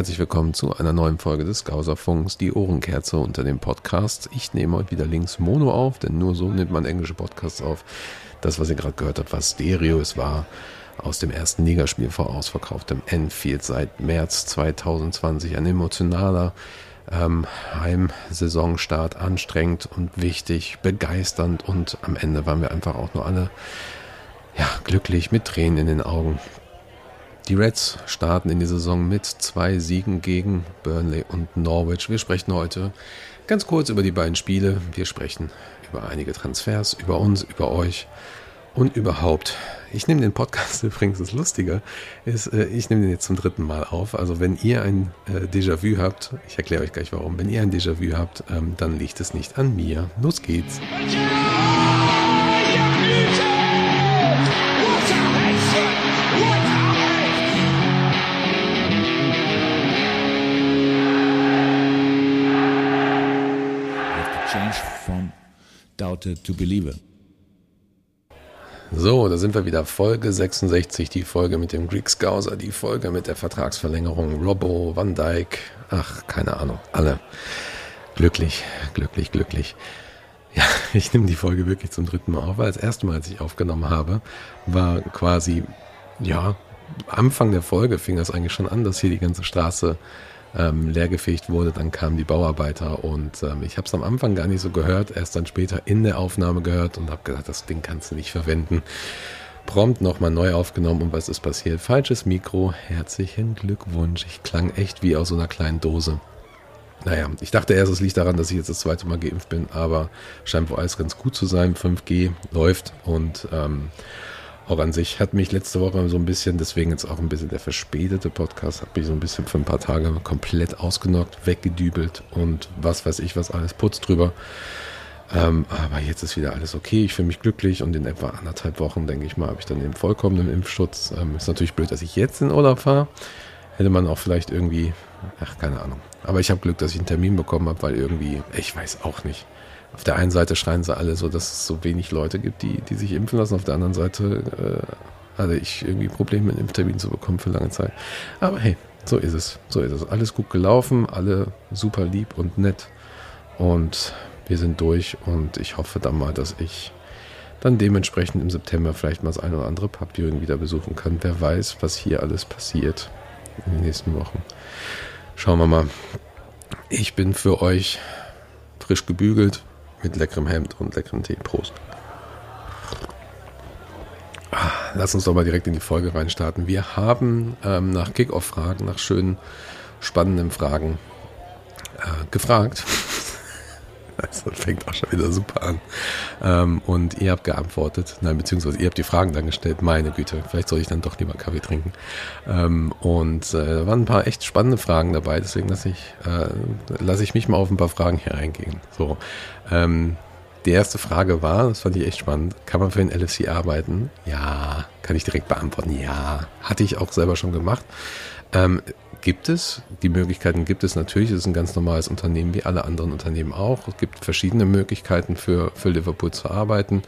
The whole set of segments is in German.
Herzlich willkommen zu einer neuen Folge des Gauserfunks, die Ohrenkerze unter dem Podcast. Ich nehme heute wieder links Mono auf, denn nur so nimmt man englische Podcasts auf. Das, was ihr gerade gehört habt, war Stereo. Es war aus dem ersten Ligaspiel vor ausverkauftem Enfield seit März 2020. Ein emotionaler ähm, Heimsaisonstart, anstrengend und wichtig, begeisternd und am Ende waren wir einfach auch nur alle ja, glücklich mit Tränen in den Augen. Die Reds starten in die Saison mit zwei Siegen gegen Burnley und Norwich. Wir sprechen heute ganz kurz über die beiden Spiele. Wir sprechen über einige Transfers, über uns, über euch und überhaupt. Ich nehme den Podcast übrigens, das Lustige ist, äh, ich nehme den jetzt zum dritten Mal auf. Also wenn ihr ein äh, Déjà-vu habt, ich erkläre euch gleich warum, wenn ihr ein Déjà-vu habt, ähm, dann liegt es nicht an mir. Los geht's. Doubter to believer. So, da sind wir wieder. Folge 66, die Folge mit dem Greek Scouser, die Folge mit der Vertragsverlängerung, Robbo, Van Dyke, ach, keine Ahnung, alle. Glücklich, glücklich, glücklich. Ja, ich nehme die Folge wirklich zum dritten Mal auf, weil das erste Mal, als ich aufgenommen habe, war quasi, ja, Anfang der Folge fing das eigentlich schon an, dass hier die ganze Straße ähm, leergefegt wurde. Dann kamen die Bauarbeiter und ähm, ich habe es am Anfang gar nicht so gehört, erst dann später in der Aufnahme gehört und habe gedacht, das Ding kannst du nicht verwenden. Prompt nochmal neu aufgenommen und was ist passiert? Falsches Mikro, herzlichen Glückwunsch. Ich klang echt wie aus so einer kleinen Dose. Naja, ich dachte erst, es liegt daran, dass ich jetzt das zweite Mal geimpft bin, aber scheint wohl alles ganz gut zu sein. 5G läuft und ähm, auch an sich hat mich letzte Woche so ein bisschen, deswegen jetzt auch ein bisschen der verspätete Podcast, hat mich so ein bisschen für ein paar Tage komplett ausgenockt, weggedübelt und was weiß ich, was alles putzt drüber. Ähm, aber jetzt ist wieder alles okay. Ich fühle mich glücklich und in etwa anderthalb Wochen, denke ich mal, habe ich dann den vollkommenen Impfschutz. Ähm, ist natürlich blöd, dass ich jetzt in Urlaub fahre. Hätte man auch vielleicht irgendwie, ach, keine Ahnung. Aber ich habe Glück, dass ich einen Termin bekommen habe, weil irgendwie, ich weiß auch nicht auf der einen Seite schreien sie alle so, dass es so wenig Leute gibt, die, die sich impfen lassen. Auf der anderen Seite äh, hatte ich irgendwie Probleme, einen Impftermin zu bekommen für lange Zeit. Aber hey, so ist es. So ist es. Alles gut gelaufen, alle super lieb und nett. Und wir sind durch und ich hoffe dann mal, dass ich dann dementsprechend im September vielleicht mal das eine oder andere Papieren wieder besuchen kann. Wer weiß, was hier alles passiert in den nächsten Wochen. Schauen wir mal. Ich bin für euch frisch gebügelt, mit leckerem Hemd und leckerem Tee. Prost. Ah, lass uns doch mal direkt in die Folge reinstarten. Wir haben ähm, nach Kickoff-Fragen, nach schönen, spannenden Fragen äh, gefragt. Das fängt auch schon wieder super an. Ähm, und ihr habt geantwortet, nein, beziehungsweise ihr habt die Fragen dann gestellt. Meine Güte, vielleicht soll ich dann doch lieber Kaffee trinken. Ähm, und äh, da waren ein paar echt spannende Fragen dabei, deswegen lasse ich, äh, ich mich mal auf ein paar Fragen hier reingehen. So, ähm, die erste Frage war, das fand ich echt spannend, kann man für den LFC arbeiten? Ja, kann ich direkt beantworten. Ja, hatte ich auch selber schon gemacht. Gibt es. Die Möglichkeiten gibt es natürlich. Es ist ein ganz normales Unternehmen wie alle anderen Unternehmen auch. Es gibt verschiedene Möglichkeiten für, für Liverpool zu arbeiten.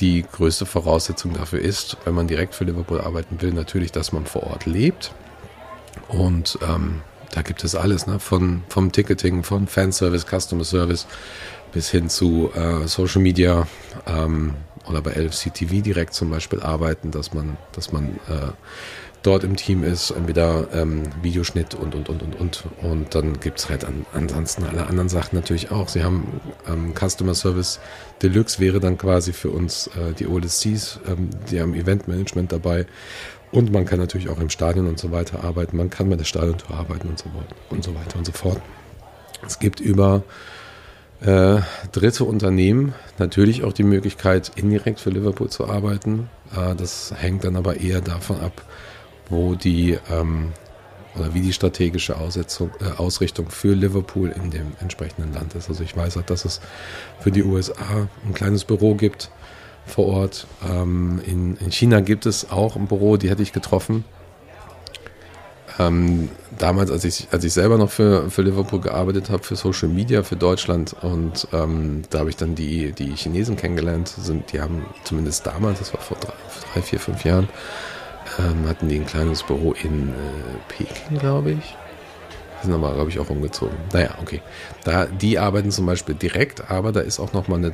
Die größte Voraussetzung dafür ist, wenn man direkt für Liverpool arbeiten will, natürlich, dass man vor Ort lebt. Und ähm, da gibt es alles, ne? von, vom Ticketing, von Fanservice, Customer Service bis hin zu äh, Social Media ähm, oder bei LFC TV direkt zum Beispiel arbeiten, dass man, dass man äh, dort im Team ist, entweder ähm, Videoschnitt und und und und und und dann gibt es halt an, ansonsten alle anderen Sachen natürlich auch. Sie haben ähm, Customer Service Deluxe wäre dann quasi für uns äh, die OLSCs, ähm, die haben Eventmanagement dabei und man kann natürlich auch im Stadion und so weiter arbeiten. Man kann mit der Stadiontour arbeiten und so weiter und so weiter und so fort. Es gibt über äh, dritte Unternehmen natürlich auch die Möglichkeit, indirekt für Liverpool zu arbeiten. Äh, das hängt dann aber eher davon ab, wo die ähm, oder wie die strategische Aussetzung, äh, Ausrichtung für Liverpool in dem entsprechenden Land ist. Also ich weiß halt, dass es für die USA ein kleines Büro gibt vor Ort. Ähm, in, in China gibt es auch ein Büro, die hätte ich getroffen. Ähm, damals, als ich, als ich selber noch für, für Liverpool gearbeitet habe, für Social Media für Deutschland und ähm, da habe ich dann die, die Chinesen kennengelernt, sind, die haben zumindest damals, das war vor drei vier, fünf Jahren, ähm, hatten die ein kleines Büro in äh, Peking, glaube ich. Die sind aber, glaube ich, auch umgezogen. Naja, okay. Da, die arbeiten zum Beispiel direkt, aber da ist auch nochmal eine,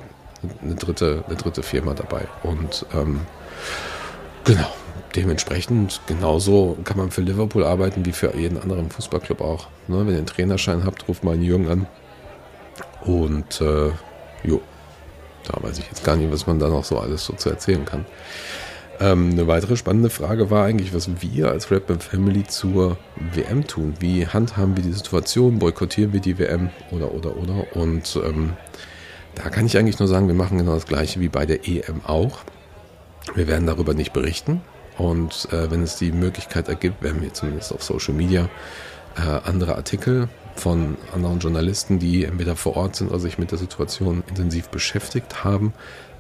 eine, dritte, eine dritte Firma dabei. Und ähm, genau, dementsprechend genauso kann man für Liverpool arbeiten wie für jeden anderen Fußballclub auch. Ne, wenn ihr einen Trainerschein habt, ruft mal einen Jürgen an. Und äh, jo, da weiß ich jetzt gar nicht, was man da noch so alles so zu erzählen kann. Ähm, eine weitere spannende Frage war eigentlich, was wir als Rap Family zur WM tun. Wie handhaben wir die Situation? Boykottieren wir die WM oder, oder, oder? Und ähm, da kann ich eigentlich nur sagen, wir machen genau das Gleiche wie bei der EM auch. Wir werden darüber nicht berichten. Und äh, wenn es die Möglichkeit ergibt, werden wir zumindest auf Social Media äh, andere Artikel von anderen Journalisten, die entweder vor Ort sind oder sich mit der Situation intensiv beschäftigt haben,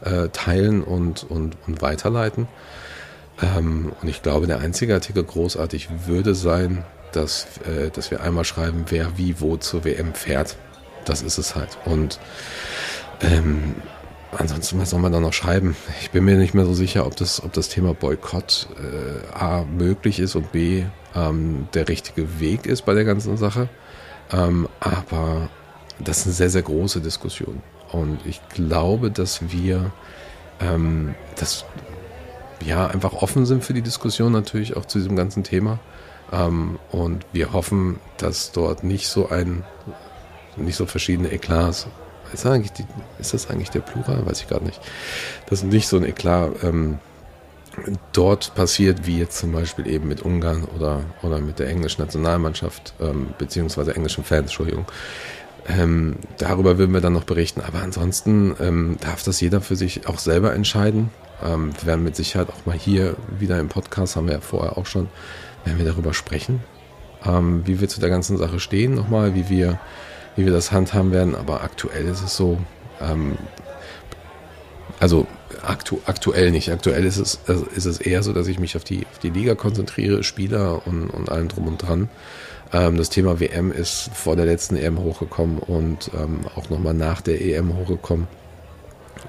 äh, teilen und, und, und weiterleiten. Ähm, und ich glaube, der einzige Artikel großartig würde sein, dass, äh, dass wir einmal schreiben, wer wie wo zur WM fährt. Das ist es halt. Und ähm, ansonsten, was soll man da noch schreiben? Ich bin mir nicht mehr so sicher, ob das, ob das Thema Boykott äh, A möglich ist und B ähm, der richtige Weg ist bei der ganzen Sache. Ähm, aber das ist eine sehr, sehr große Diskussion. Und ich glaube, dass wir ähm, das ja einfach offen sind für die Diskussion natürlich auch zu diesem ganzen Thema. Ähm, und wir hoffen, dass dort nicht so ein, nicht so verschiedene Eklats, ist das eigentlich, die, ist das eigentlich der Plural? Weiß ich gerade nicht. Dass nicht so ein Eklat ähm, dort passiert, wie jetzt zum Beispiel eben mit Ungarn oder, oder mit der englischen Nationalmannschaft, ähm, beziehungsweise englischen Fans, Entschuldigung. Ähm, darüber würden wir dann noch berichten. Aber ansonsten ähm, darf das jeder für sich auch selber entscheiden. Ähm, wir werden mit Sicherheit auch mal hier wieder im Podcast, haben wir ja vorher auch schon, werden wir darüber sprechen, ähm, wie wir zu der ganzen Sache stehen nochmal, wie wir, wie wir das handhaben werden. Aber aktuell ist es so, ähm, also aktu aktuell nicht. Aktuell ist es, also ist es eher so, dass ich mich auf die, auf die Liga konzentriere, Spieler und, und allem drum und dran. Ähm, das Thema WM ist vor der letzten EM hochgekommen und ähm, auch nochmal nach der EM hochgekommen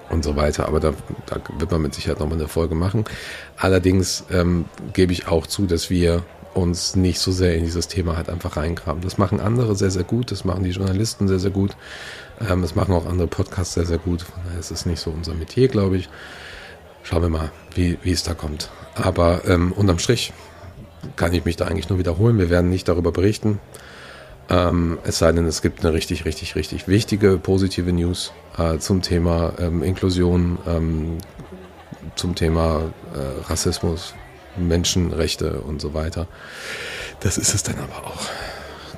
und so weiter. Aber da, da wird man mit Sicherheit nochmal eine Folge machen. Allerdings ähm, gebe ich auch zu, dass wir uns nicht so sehr in dieses Thema halt einfach reingraben. Das machen andere sehr, sehr gut. Das machen die Journalisten sehr, sehr gut. Ähm, das machen auch andere Podcasts sehr, sehr gut. Von daher ist es nicht so unser Metier, glaube ich. Schauen wir mal, wie, wie es da kommt. Aber ähm, unterm Strich kann ich mich da eigentlich nur wiederholen. Wir werden nicht darüber berichten. Ähm, es sei denn, es gibt eine richtig, richtig, richtig wichtige positive News äh, zum Thema ähm, Inklusion, ähm, zum Thema äh, Rassismus, Menschenrechte und so weiter. Das ist es dann aber auch.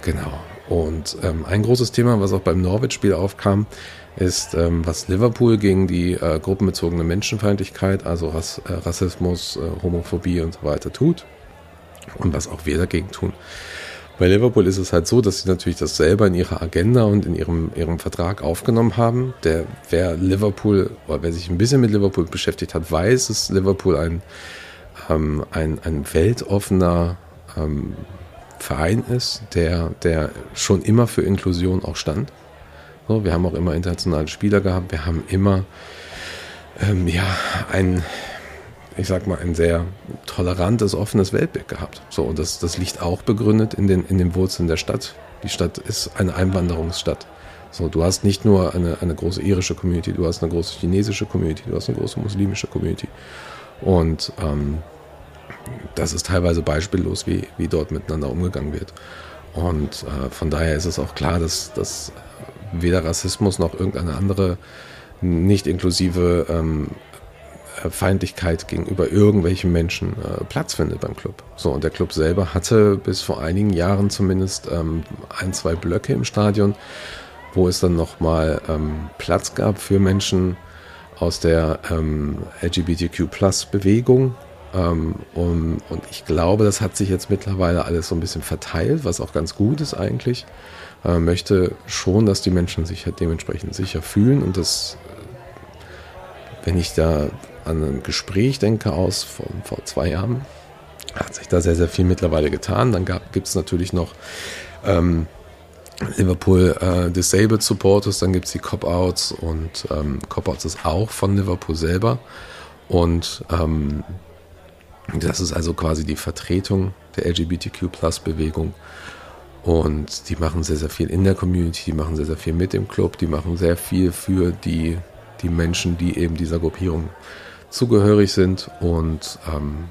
Genau. Und ähm, ein großes Thema, was auch beim Norwich-Spiel aufkam, ist, ähm, was Liverpool gegen die äh, gruppenbezogene Menschenfeindlichkeit, also Rass, äh, Rassismus, äh, Homophobie und so weiter tut und was auch wir dagegen tun. Bei Liverpool ist es halt so, dass sie natürlich das selber in ihrer Agenda und in ihrem, ihrem Vertrag aufgenommen haben. Der, wer Liverpool, oder wer sich ein bisschen mit Liverpool beschäftigt hat, weiß, dass Liverpool ein, ähm, ein, ein weltoffener ähm, Verein ist, der, der schon immer für Inklusion auch stand. So, wir haben auch immer internationale Spieler gehabt, wir haben immer ähm, ja, ein, ich sag mal, ein sehr tolerantes, offenes Weltbild gehabt. So, und das, das liegt auch begründet in den, in den Wurzeln der Stadt. Die Stadt ist eine Einwanderungsstadt. So, du hast nicht nur eine, eine große irische Community, du hast eine große chinesische Community, du hast eine große muslimische Community. Und ähm, das ist teilweise beispiellos, wie, wie dort miteinander umgegangen wird. Und äh, von daher ist es auch klar, dass, dass weder Rassismus noch irgendeine andere nicht inklusive ähm, äh, Feindlichkeit gegenüber irgendwelchen Menschen äh, Platz findet beim Club. So, und der Club selber hatte bis vor einigen Jahren zumindest ähm, ein, zwei Blöcke im Stadion, wo es dann nochmal ähm, Platz gab für Menschen aus der ähm, LGBTQ-Plus-Bewegung. Ähm, und, und ich glaube, das hat sich jetzt mittlerweile alles so ein bisschen verteilt, was auch ganz gut ist eigentlich. Äh, möchte schon, dass die Menschen sich halt dementsprechend sicher fühlen und das, äh, wenn ich da an ein Gespräch denke aus vor, vor zwei Jahren, hat sich da sehr, sehr viel mittlerweile getan. Dann gibt es natürlich noch ähm, Liverpool äh, Disabled Supporters, dann gibt es die Cop-Outs und ähm, Cop-Outs ist auch von Liverpool selber. Und ähm, Das ist also quasi die Vertretung der LGBTQ-Plus-Bewegung. Und die machen sehr, sehr viel in der Community, die machen sehr, sehr viel mit dem Club, die machen sehr viel für die, die Menschen, die eben dieser Gruppierung zugehörig sind. Und ähm,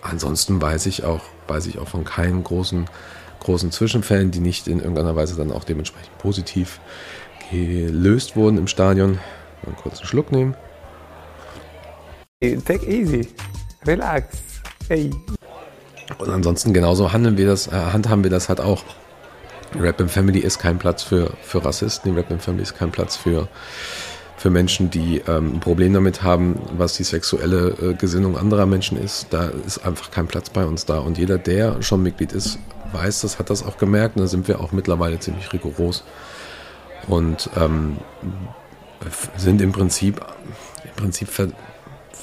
ansonsten weiß ich auch, weiß ich auch von keinen großen, großen Zwischenfällen, die nicht in irgendeiner Weise dann auch dementsprechend positiv gelöst wurden im Stadion. Mal einen kurzen Schluck nehmen. Take easy. Relax. Hey. Und ansonsten genauso handeln wir das, äh, handhaben wir das halt auch. Rap in Family ist kein Platz für, für Rassisten, Rap in Family ist kein Platz für, für Menschen, die ähm, ein Problem damit haben, was die sexuelle äh, Gesinnung anderer Menschen ist. Da ist einfach kein Platz bei uns da. Und jeder, der schon Mitglied ist, weiß das, hat das auch gemerkt. Und da sind wir auch mittlerweile ziemlich rigoros. Und ähm, sind im Prinzip, im Prinzip ver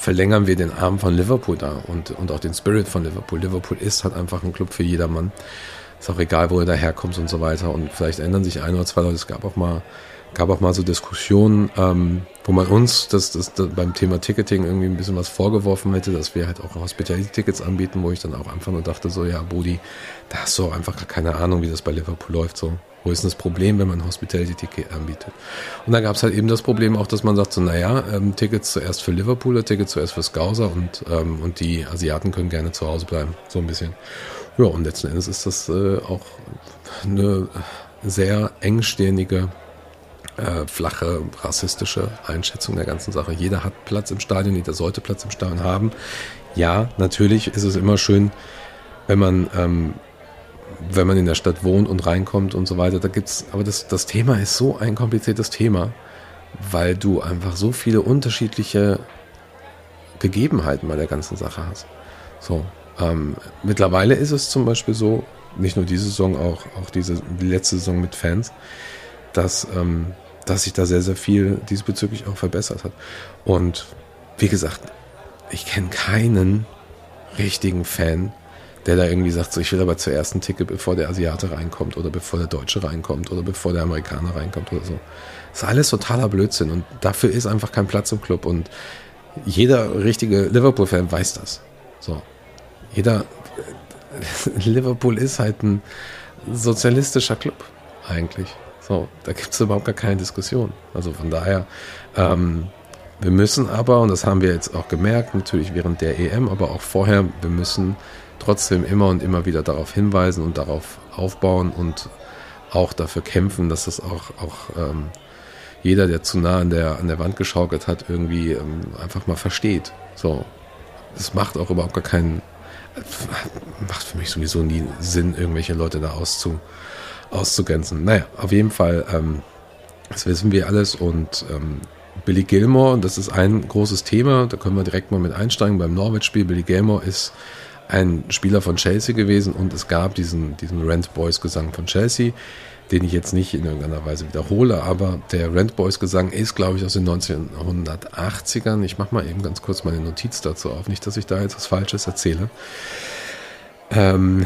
verlängern wir den Arm von Liverpool da und, und auch den Spirit von Liverpool. Liverpool ist halt einfach ein Club für jedermann. Ist auch egal, wo er daherkommt und so weiter. Und vielleicht ändern sich ein oder zwei Leute. Es gab auch mal, gab auch mal so Diskussionen, ähm, wo man uns das, das, das beim Thema Ticketing irgendwie ein bisschen was vorgeworfen hätte, dass wir halt auch Hospitality-Tickets anbieten, wo ich dann auch einfach nur dachte, so, ja, Budi, da hast du auch einfach keine Ahnung, wie das bei Liverpool läuft. So. Wo ist das Problem, wenn man Hospitality-Ticket anbietet? Und da gab es halt eben das Problem auch, dass man sagt, so, naja, ähm, Tickets zuerst für Liverpooler, Tickets zuerst für Scouser und, ähm, und die Asiaten können gerne zu Hause bleiben. So ein bisschen. Ja, und letzten Endes ist das äh, auch eine sehr engständige, äh, flache, rassistische Einschätzung der ganzen Sache. Jeder hat Platz im Stadion, jeder sollte Platz im Stadion haben. Ja, natürlich ist es immer schön, wenn man ähm, wenn man in der Stadt wohnt und reinkommt und so weiter, da gibt's, aber das, das Thema ist so ein kompliziertes Thema, weil du einfach so viele unterschiedliche Gegebenheiten bei der ganzen Sache hast. So, ähm, mittlerweile ist es zum Beispiel so, nicht nur diese Saison, auch, auch diese, die letzte Saison mit Fans, dass, ähm, dass sich da sehr, sehr viel diesbezüglich auch verbessert hat. Und wie gesagt, ich kenne keinen richtigen Fan, der da irgendwie sagt, so ich will aber zuerst ein Ticket, bevor der Asiate reinkommt oder bevor der Deutsche reinkommt oder bevor der Amerikaner reinkommt oder so. Das ist alles totaler Blödsinn und dafür ist einfach kein Platz im Club und jeder richtige Liverpool-Fan weiß das. So. Jeder Liverpool ist halt ein sozialistischer Club eigentlich. So, da gibt es überhaupt gar keine Diskussion. Also von daher, ähm, wir müssen aber, und das haben wir jetzt auch gemerkt, natürlich während der EM, aber auch vorher, wir müssen trotzdem immer und immer wieder darauf hinweisen und darauf aufbauen und auch dafür kämpfen, dass das auch, auch ähm, jeder, der zu nah an der, an der Wand geschaukelt hat, irgendwie ähm, einfach mal versteht. So. Das macht auch überhaupt gar keinen, macht für mich sowieso nie Sinn, irgendwelche Leute da auszu, auszugrenzen. Naja, auf jeden Fall, ähm, das wissen wir alles und ähm, Billy Gilmore, das ist ein großes Thema, da können wir direkt mal mit einsteigen beim Norwich-Spiel. Billy Gilmore ist ein Spieler von Chelsea gewesen und es gab diesen, diesen Rent Boys Gesang von Chelsea, den ich jetzt nicht in irgendeiner Weise wiederhole, aber der Rent Boys Gesang ist, glaube ich, aus den 1980ern. Ich mache mal eben ganz kurz meine Notiz dazu auf, nicht, dass ich da jetzt was Falsches erzähle. Ähm,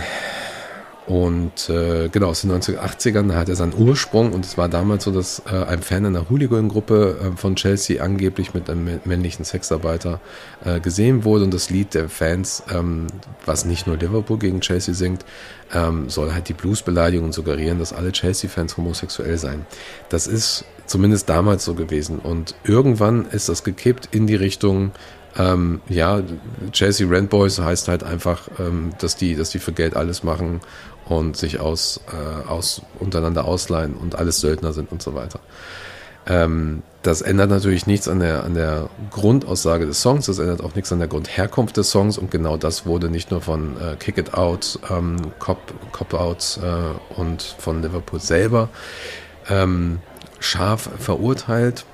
und äh, genau, aus den 1980ern hat er seinen Ursprung. Und es war damals so, dass äh, ein Fan einer Hooligan-Gruppe äh, von Chelsea angeblich mit einem männlichen Sexarbeiter äh, gesehen wurde. Und das Lied der Fans, ähm, was nicht nur Liverpool gegen Chelsea singt, ähm, soll halt die Blues-Beleidigung suggerieren, dass alle Chelsea-Fans homosexuell seien. Das ist zumindest damals so gewesen. Und irgendwann ist das gekippt in die Richtung, ähm, ja, Chelsea Rent Boys heißt halt einfach, ähm, dass die, dass die für Geld alles machen und sich aus, äh, aus untereinander ausleihen und alles Söldner sind und so weiter. Ähm, das ändert natürlich nichts an der, an der Grundaussage des Songs, das ändert auch nichts an der Grundherkunft des Songs und genau das wurde nicht nur von äh, Kick It Out, ähm, Cop, Cop Out äh, und von Liverpool selber ähm, scharf verurteilt.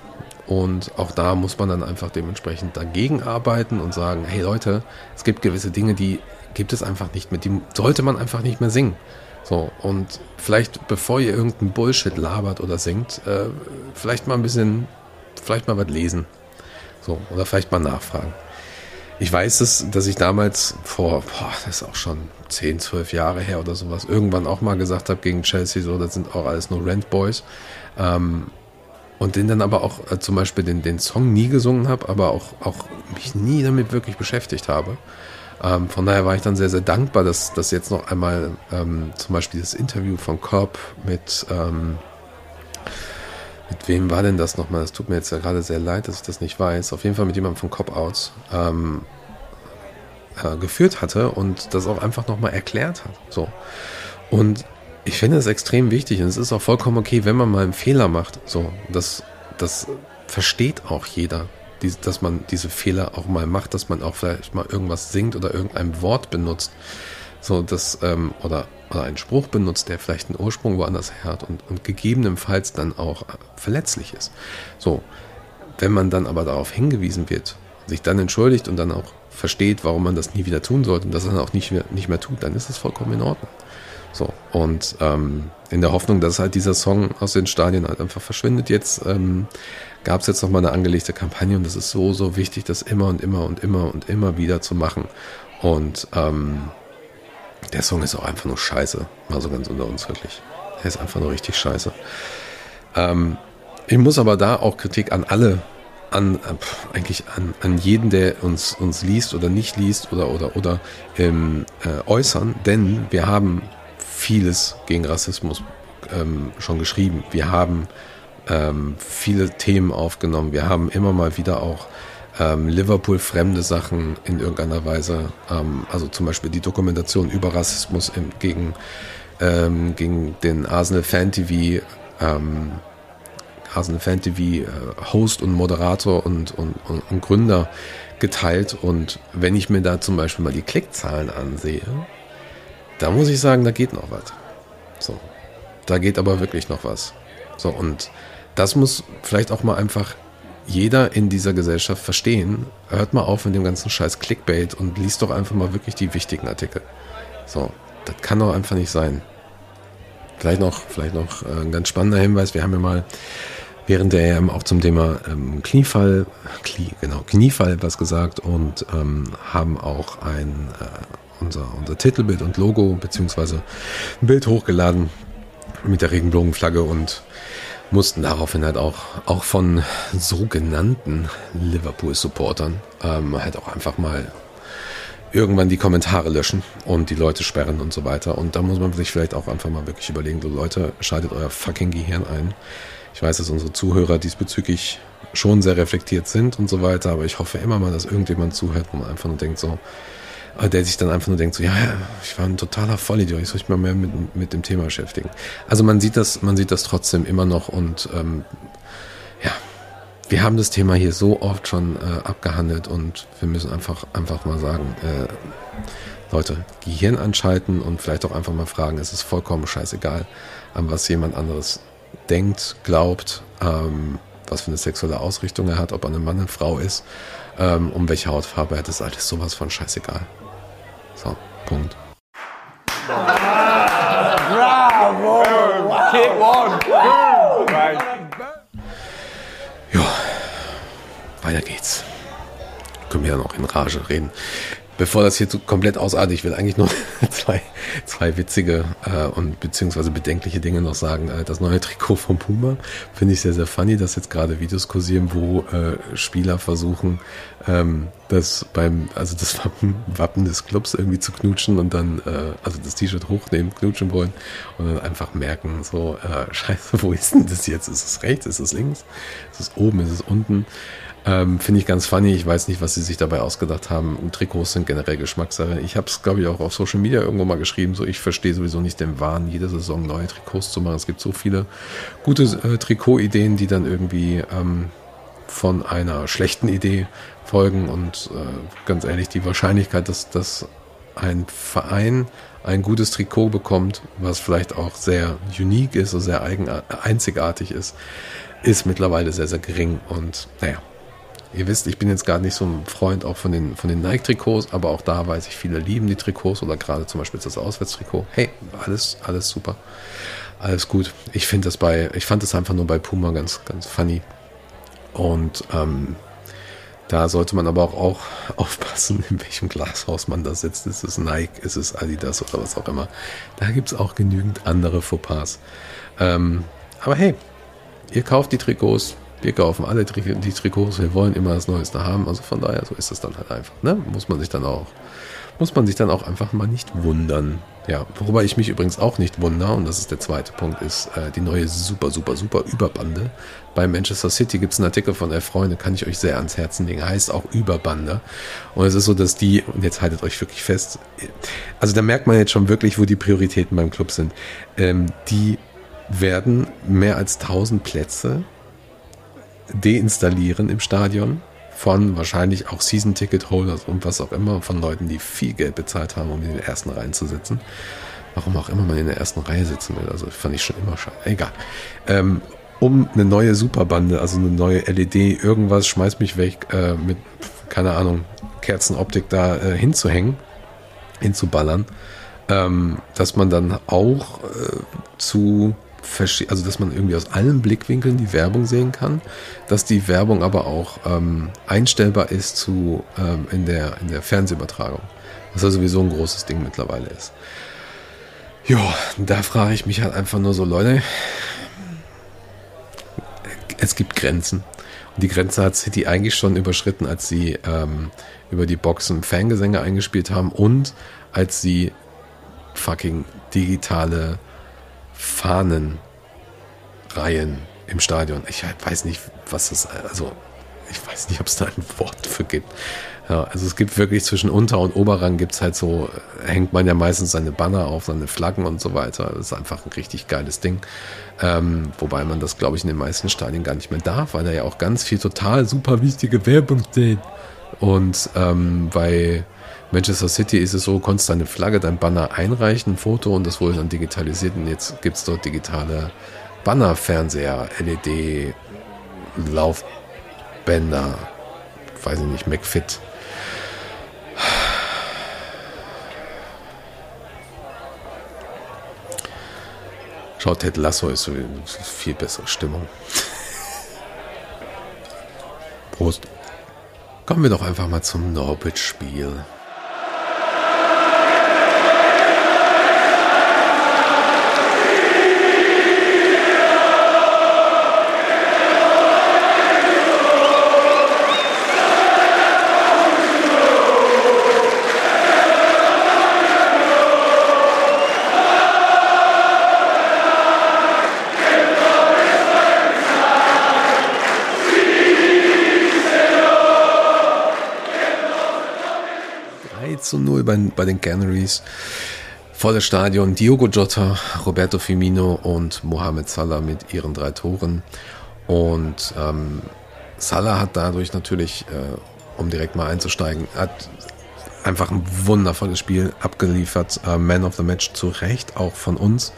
Und auch da muss man dann einfach dementsprechend dagegen arbeiten und sagen, hey Leute, es gibt gewisse Dinge, die gibt es einfach nicht mehr. Die sollte man einfach nicht mehr singen. So, und vielleicht, bevor ihr irgendeinen Bullshit labert oder singt, äh, vielleicht mal ein bisschen, vielleicht mal was lesen. So, oder vielleicht mal nachfragen. Ich weiß es, dass ich damals vor, boah, das ist auch schon 10, 12 Jahre her oder sowas, irgendwann auch mal gesagt habe gegen Chelsea, so, das sind auch alles nur Rent Boys. Ähm, und den dann aber auch äh, zum Beispiel den, den Song nie gesungen habe, aber auch, auch mich nie damit wirklich beschäftigt habe. Ähm, von daher war ich dann sehr, sehr dankbar, dass, dass jetzt noch einmal ähm, zum Beispiel das Interview von Korb mit, ähm, mit wem war denn das nochmal? Das tut mir jetzt ja gerade sehr leid, dass ich das nicht weiß. Auf jeden Fall mit jemandem von Cop-Outs ähm, äh, geführt hatte und das auch einfach nochmal erklärt hat. So. Und ich finde es extrem wichtig und es ist auch vollkommen okay, wenn man mal einen Fehler macht. So, das, das versteht auch jeder, die, dass man diese Fehler auch mal macht, dass man auch vielleicht mal irgendwas singt oder irgendein Wort benutzt. So, das, ähm, oder, oder einen Spruch benutzt, der vielleicht einen Ursprung woanders her hat und, und gegebenenfalls dann auch verletzlich ist. So, wenn man dann aber darauf hingewiesen wird, sich dann entschuldigt und dann auch versteht, warum man das nie wieder tun sollte und das dann auch nicht mehr, nicht mehr tut, dann ist das vollkommen in Ordnung. So, und ähm, in der Hoffnung, dass halt dieser Song aus den Stadien halt einfach verschwindet, jetzt ähm, gab es jetzt nochmal eine angelegte Kampagne und das ist so, so wichtig, das immer und immer und immer und immer wieder zu machen. Und ähm, der Song ist auch einfach nur scheiße, mal so ganz unter uns wirklich. Er ist einfach nur richtig scheiße. Ähm, ich muss aber da auch Kritik an alle an äh, eigentlich an, an jeden, der uns, uns liest oder nicht liest oder oder oder ähm, äh, äußern, denn wir haben vieles gegen Rassismus ähm, schon geschrieben. Wir haben ähm, viele Themen aufgenommen. Wir haben immer mal wieder auch ähm, Liverpool fremde Sachen in irgendeiner Weise, ähm, also zum Beispiel die Dokumentation über Rassismus im, gegen, ähm, gegen den Arsenal Fan TV ähm, Arsenal Fan TV äh, Host und Moderator und, und, und, und Gründer geteilt. Und wenn ich mir da zum Beispiel mal die Klickzahlen ansehe, da muss ich sagen, da geht noch was. So. Da geht aber wirklich noch was. So, und das muss vielleicht auch mal einfach jeder in dieser Gesellschaft verstehen. Hört mal auf mit dem ganzen Scheiß Clickbait und liest doch einfach mal wirklich die wichtigen Artikel. So, das kann doch einfach nicht sein. Vielleicht noch, vielleicht noch äh, ein ganz spannender Hinweis. Wir haben ja mal während der EM auch zum Thema ähm, Kniefall, Knie, genau, Kniefall was gesagt und ähm, haben auch ein äh, unser, unser Titelbild und Logo beziehungsweise ein Bild hochgeladen mit der Regenbogenflagge und mussten daraufhin halt auch, auch von sogenannten Liverpool-Supportern ähm, halt auch einfach mal irgendwann die Kommentare löschen und die Leute sperren und so weiter. Und da muss man sich vielleicht auch einfach mal wirklich überlegen, so Leute, schaltet euer fucking Gehirn ein. Ich weiß, dass unsere Zuhörer diesbezüglich schon sehr reflektiert sind und so weiter, aber ich hoffe immer mal, dass irgendjemand zuhört, man einfach nur denkt, so, der sich dann einfach nur denkt, so, ja, ja, ich war ein totaler Vollidiot, ich soll mich mal mehr mit, mit dem Thema beschäftigen. Also man sieht das, man sieht das trotzdem immer noch und ähm, ja, wir haben das Thema hier so oft schon äh, abgehandelt und wir müssen einfach, einfach mal sagen, äh, Leute, Gehirn anschalten und vielleicht auch einfach mal fragen, es ist vollkommen scheißegal, an was jemand anderes denkt, glaubt, ähm, was für eine sexuelle Ausrichtung er hat, ob er ein Mann, eine Frau ist, ähm, um welche Hautfarbe er hat, ist alles sowas von scheißegal. So, Punkt. Bravo! Kick one! Ja, weiter geht's. Können wir ja noch in Rage reden bevor das hier komplett ausartet, ich will eigentlich nur zwei, zwei witzige äh, und beziehungsweise bedenkliche Dinge noch sagen. Äh, das neue Trikot von Puma finde ich sehr, sehr funny, dass jetzt gerade Videos kursieren, wo äh, Spieler versuchen, ähm, das beim, also das Wappen, Wappen des Clubs irgendwie zu knutschen und dann, äh, also das T-Shirt hochnehmen, knutschen wollen und dann einfach merken, so, äh, scheiße, wo ist denn das jetzt? Ist es rechts? Ist es links? Ist es oben? Ist es unten? Ähm, Finde ich ganz funny. Ich weiß nicht, was sie sich dabei ausgedacht haben. Und Trikots sind generell Geschmackssache. Ich habe es, glaube ich, auch auf Social Media irgendwo mal geschrieben. So, ich verstehe sowieso nicht den Wahn, jede Saison neue Trikots zu machen. Es gibt so viele gute äh, Trikotideen, die dann irgendwie ähm, von einer schlechten Idee folgen. Und äh, ganz ehrlich, die Wahrscheinlichkeit, dass, dass ein Verein ein gutes Trikot bekommt, was vielleicht auch sehr unique ist oder sehr eigen, einzigartig ist, ist mittlerweile sehr, sehr gering. Und naja, Ihr wisst, ich bin jetzt gar nicht so ein Freund auch von den, von den Nike-Trikots, aber auch da weiß ich, viele lieben die Trikots oder gerade zum Beispiel das Auswärtstrikot. Hey, alles, alles super. Alles gut. Ich finde das bei, ich fand das einfach nur bei Puma ganz, ganz funny. Und ähm, da sollte man aber auch, auch aufpassen, in welchem Glashaus man da sitzt. Ist es Nike, ist es Adidas oder was auch immer. Da gibt es auch genügend andere Fauxpas. Ähm, aber hey, ihr kauft die Trikots, Wir kaufen alle die Trikots, wir wollen immer das Neueste haben. Also von daher, so ist es dann halt einfach. Ne? Muss man sich dann auch, muss man sich dann auch einfach mal nicht wundern. Ja, worüber ich mich übrigens auch nicht wundere, und das ist der zweite Punkt, ist äh, die neue super, super, super Überbande. Bei Manchester City gibt es einen Artikel von Elf Freunde, kann ich euch sehr ans Herzen legen, heißt auch Überbande. Und es ist so, dass die, und jetzt haltet euch wirklich fest, also da merkt man jetzt schon wirklich, wo die Prioritäten beim Club sind. Ähm, die werden mehr als 1000 Plätze deinstallieren im Stadion von wahrscheinlich auch Season-Ticket-Holders und was auch immer, von Leuten, die viel Geld bezahlt haben, um in den ersten Reihen zu sitzen. Warum auch immer man in der ersten Reihe sitzen will, also fand ich schon immer schade. Egal. Ähm, um eine neue Superbande, also eine neue LED, irgendwas, schmeiß mich weg, äh, mit, keine Ahnung, Kerzenoptik da äh, hinzuhängen, hinzuballern, ähm, dass man dann auch äh, zu also dass man irgendwie aus allen Blickwinkeln die Werbung sehen kann, dass die Werbung aber auch ähm, einstellbar ist zu ähm, in der in der Fernsehübertragung, was ja sowieso ein großes Ding mittlerweile ist. Ja, da frage ich mich halt einfach nur so, Leute, es gibt Grenzen. Und die Grenze hat City eigentlich schon überschritten, als sie ähm, über die Boxen Fangesänge eingespielt haben und als sie fucking digitale Fahnenreihen im Stadion. Ich weiß nicht, was das, also ich weiß nicht, ob es da ein Wort für gibt. Ja, also es gibt wirklich zwischen Unter- und Oberrang gibt es halt so, hängt man ja meistens seine Banner auf, seine Flaggen und so weiter. Das ist einfach ein richtig geiles Ding. Ähm, wobei man das, glaube ich, in den meisten Stadien gar nicht mehr darf, weil da ja auch ganz viel total super wichtige Werbung steht. Und ähm, bei Manchester City ist es so, konntest deine Flagge, dein Banner einreichen, ein Foto und das wurde dann digitalisiert und jetzt gibt es dort digitale Banner-Fernseher, LED, Laufbänder, weiß ich nicht, McFit. Schaut, Ted Lasso ist so viel bessere Stimmung. Prost. Kommen wir doch einfach mal zum Norwich-Spiel. 0 bei, bei den Canaries. Volles Stadion, Diogo Jota, Roberto Firmino und Mohamed Salah mit ihren drei Toren. Und ähm, Salah hat dadurch natürlich, äh, um direkt mal einzusteigen, hat einfach ein wundervolles Spiel abgeliefert. Äh, Man of the Match zu Recht, auch von uns.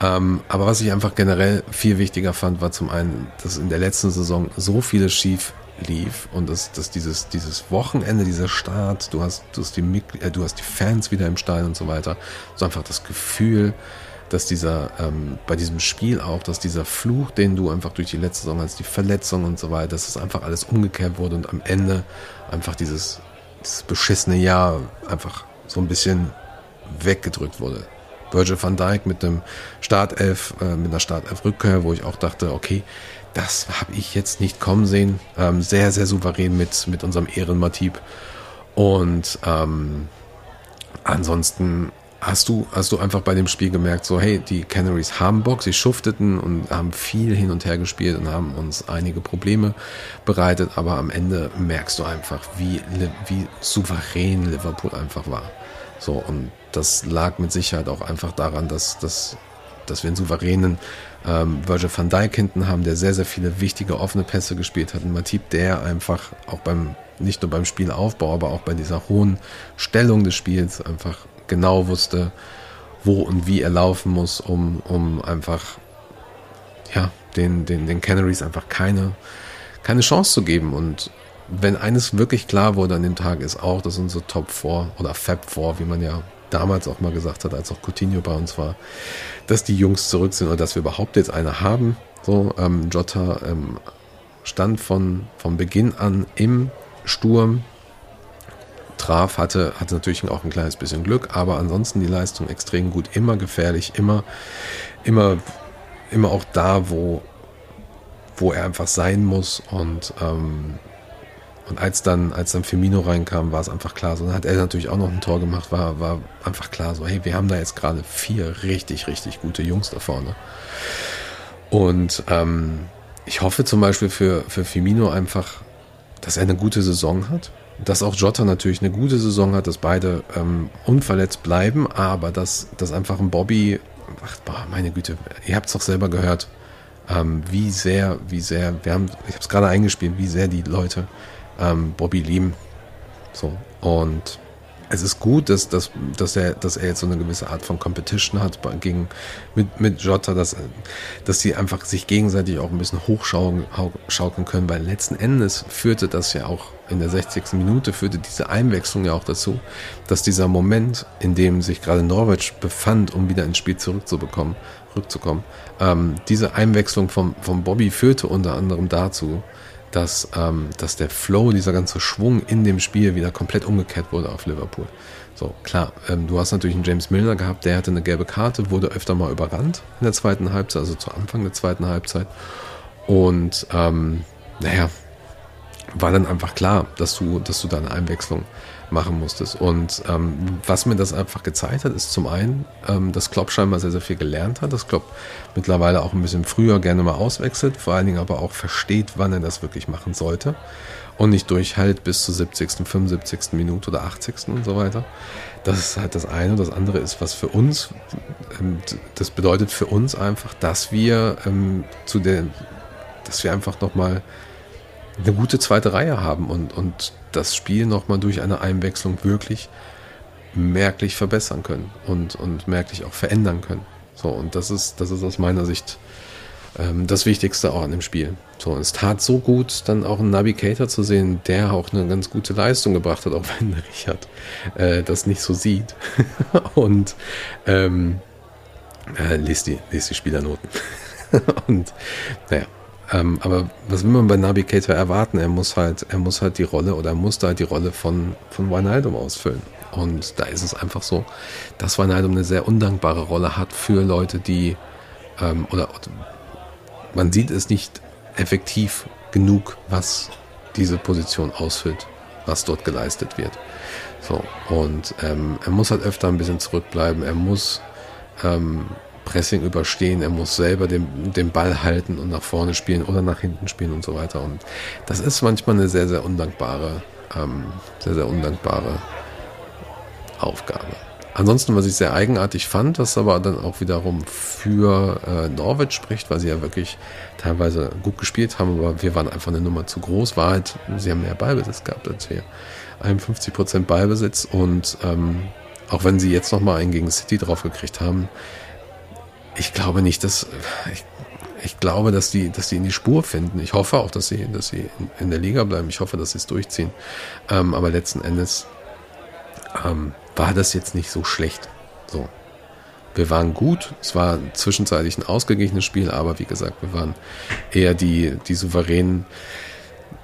Ähm, aber was ich einfach generell viel wichtiger fand, war zum einen, dass in der letzten Saison so vieles schief lief und dass, dass dieses, dieses Wochenende, dieser Start, du hast, du, hast die, äh, du hast die Fans wieder im Stall und so weiter, so einfach das Gefühl, dass dieser, ähm, bei diesem Spiel auch, dass dieser Fluch, den du einfach durch die letzte Saison hast, die Verletzung und so weiter, dass es einfach alles umgekehrt wurde und am Ende einfach dieses, dieses beschissene Jahr einfach so ein bisschen weggedrückt wurde. Virgil van Dijk mit dem Startelf, äh, mit einer Startelf-Rückkehr, wo ich auch dachte, okay, das habe ich jetzt nicht kommen sehen. Ähm, sehr, sehr souverän mit, mit unserem Ehrenmatip. Und ähm, ansonsten hast du, hast du einfach bei dem Spiel gemerkt, so, hey, die Canaries haben Bock, sie schufteten und haben viel hin und her gespielt und haben uns einige Probleme bereitet, aber am Ende merkst du einfach, wie, wie souverän Liverpool einfach war. So, und das lag mit Sicherheit auch einfach daran, dass, dass, dass wir einen souveränen ähm, Virgil van Dijk hinten haben, der sehr, sehr viele wichtige offene Pässe gespielt hat. Ein Matip, der einfach auch beim, nicht nur beim Spielaufbau, aber auch bei dieser hohen Stellung des Spiels einfach genau wusste, wo und wie er laufen muss, um, um einfach, ja, den, den, den Canaries einfach keine, keine Chance zu geben. Und wenn eines wirklich klar wurde an dem Tag, ist auch, dass unsere Top 4 oder Fab 4, wie man ja damals auch mal gesagt hat, als auch Coutinho bei uns war, dass die Jungs zurück sind oder dass wir überhaupt jetzt eine haben. So, ähm, Jota ähm, stand von, von Beginn an im Sturm, traf, hatte, hatte natürlich auch ein kleines bisschen Glück, aber ansonsten die Leistung extrem gut, immer gefährlich, immer, immer, immer auch da, wo, wo er einfach sein muss und ähm, und als dann, als dann Firmino reinkam, war es einfach klar. So, dann hat er natürlich auch noch ein Tor gemacht, war, war einfach klar so, hey, wir haben da jetzt gerade vier richtig, richtig gute Jungs da vorne. Und ähm, ich hoffe zum Beispiel für, für Firmino einfach, dass er eine gute Saison hat. Dass auch Jota natürlich eine gute Saison hat, dass beide ähm, unverletzt bleiben, aber dass, dass einfach ein Bobby, ach, boah, meine Güte, ihr habt es doch selber gehört, ähm, wie sehr, wie sehr, wir haben, ich habe es gerade eingespielt, wie sehr die Leute ähm, Bobby lieben. So. Und es ist gut, dass, dass, dass, er, dass er jetzt so eine gewisse Art von Competition hat gegen, mit, mit Jota, dass, dass sie einfach sich gegenseitig auch ein bisschen hochschaukeln können, weil letzten Endes führte das ja auch in der 60. Minute, führte diese Einwechslung ja auch dazu, dass dieser Moment, in dem sich gerade Norwich befand, um wieder ins Spiel zurückzubekommen, rückzukommen, ähm, diese Einwechslung vom, vom Bobby führte unter anderem dazu, dass, ähm, dass der Flow, dieser ganze Schwung in dem Spiel wieder komplett umgekehrt wurde auf Liverpool. So, klar, ähm, du hast natürlich einen James Milner gehabt, der hatte eine gelbe Karte, wurde öfter mal überrannt in der zweiten Halbzeit, also zu Anfang der zweiten Halbzeit. Und ähm, naja, war dann einfach klar, dass du, dass du da eine Einwechslung machen musstest. Und ähm, was mir das einfach gezeigt hat, ist zum einen, ähm, dass Klopp scheinbar sehr, sehr viel gelernt hat, dass Klopp mittlerweile auch ein bisschen früher gerne mal auswechselt, vor allen Dingen aber auch versteht, wann er das wirklich machen sollte und nicht durchhält bis zur 70., 75. Minute oder 80. und so weiter. Das ist halt das eine. Das andere ist, was für uns, ähm, das bedeutet für uns einfach, dass wir ähm, zu der, dass wir einfach nochmal eine gute zweite Reihe haben und, und das Spiel nochmal durch eine Einwechslung wirklich merklich verbessern können und, und merklich auch verändern können. So, und das ist, das ist aus meiner Sicht ähm, das Wichtigste auch an dem Spiel. So, es tat so gut, dann auch einen Navigator zu sehen, der auch eine ganz gute Leistung gebracht hat, auch wenn Richard äh, das nicht so sieht. und ähm, äh, liest, die, liest die Spielernoten. und naja, ähm, aber was will man bei Navigator erwarten? Er muss halt, er muss halt die Rolle oder er muss da halt die Rolle von, von Wijnaldum ausfüllen. Und da ist es einfach so, dass Wijnaldum eine sehr undankbare Rolle hat für Leute, die, ähm, oder man sieht es nicht effektiv genug, was diese Position ausfüllt, was dort geleistet wird. So, und ähm, er muss halt öfter ein bisschen zurückbleiben, er muss ähm, Pressing überstehen, er muss selber den, den Ball halten und nach vorne spielen oder nach hinten spielen und so weiter. Und das ist manchmal eine sehr, sehr undankbare, ähm, sehr, sehr undankbare Aufgabe. Ansonsten, was ich sehr eigenartig fand, was aber dann auch wiederum für äh, Norwich spricht, weil sie ja wirklich teilweise gut gespielt haben, aber wir waren einfach eine Nummer zu groß, war halt, sie haben mehr Ballbesitz gehabt als wir. 51% Ballbesitz und ähm, auch wenn sie jetzt nochmal einen gegen City draufgekriegt haben, ich glaube nicht, dass ich, ich, glaube, dass die, dass die in die Spur finden. Ich hoffe auch, dass sie, dass sie in, in der Liga bleiben. Ich hoffe, dass sie es durchziehen. Ähm, aber letzten Endes ähm, war das jetzt nicht so schlecht. So. Wir waren gut. Es war zwischenzeitlich ein ausgeglichenes Spiel, aber wie gesagt, wir waren eher die, die souveränen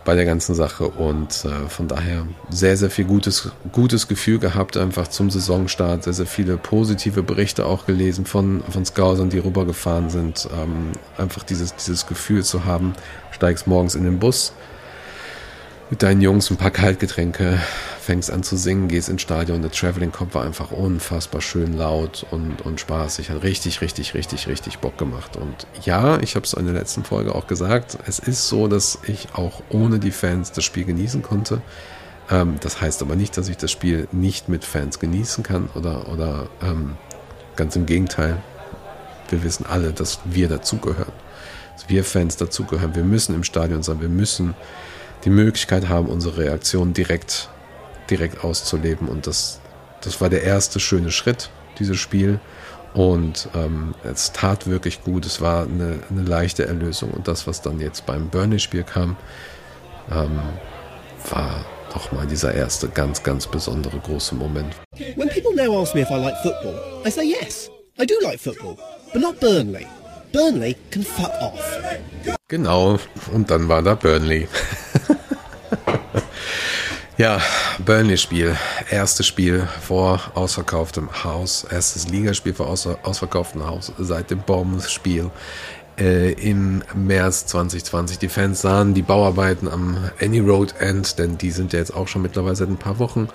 bei der ganzen Sache und äh, von daher sehr, sehr viel gutes, gutes Gefühl gehabt, einfach zum Saisonstart, sehr, sehr viele positive Berichte auch gelesen von, von Scousern, die rübergefahren sind. Ähm, einfach dieses, dieses Gefühl zu haben, steigst morgens in den Bus, mit deinen Jungs ein paar Kaltgetränke, fängst an zu singen, gehst ins Stadion. Der Traveling Cop war einfach unfassbar schön laut und, und spaßig. Hat richtig, richtig, richtig, richtig Bock gemacht. Und ja, ich habe es in der letzten Folge auch gesagt, es ist so, dass ich auch ohne die Fans das Spiel genießen konnte. Ähm, das heißt aber nicht, dass ich das Spiel nicht mit Fans genießen kann oder, oder ähm, ganz im Gegenteil. Wir wissen alle, dass wir dazugehören. Dass wir Fans dazugehören. Wir müssen im Stadion sein. Wir müssen die Möglichkeit haben, unsere Reaktion direkt, direkt auszuleben. Und das, das war der erste schöne Schritt, dieses Spiel. Und ähm, es tat wirklich gut. Es war eine, eine leichte Erlösung. Und das, was dann jetzt beim Burnley-Spiel kam, ähm, war doch mal dieser erste ganz, ganz besondere große Moment. When people now ask me if I like football, I say yes, I do like football, but not Burnley. Burnley can fuck off. Genau, und dann war da Burnley. ja, Burnley-Spiel. Erstes Spiel vor ausverkauftem Haus. Erstes Ligaspiel vor ausver ausverkauftem Haus seit dem Bournemouth-Spiel äh, im März 2020. Die Fans sahen die Bauarbeiten am Any Road End, denn die sind ja jetzt auch schon mittlerweile seit ein paar Wochen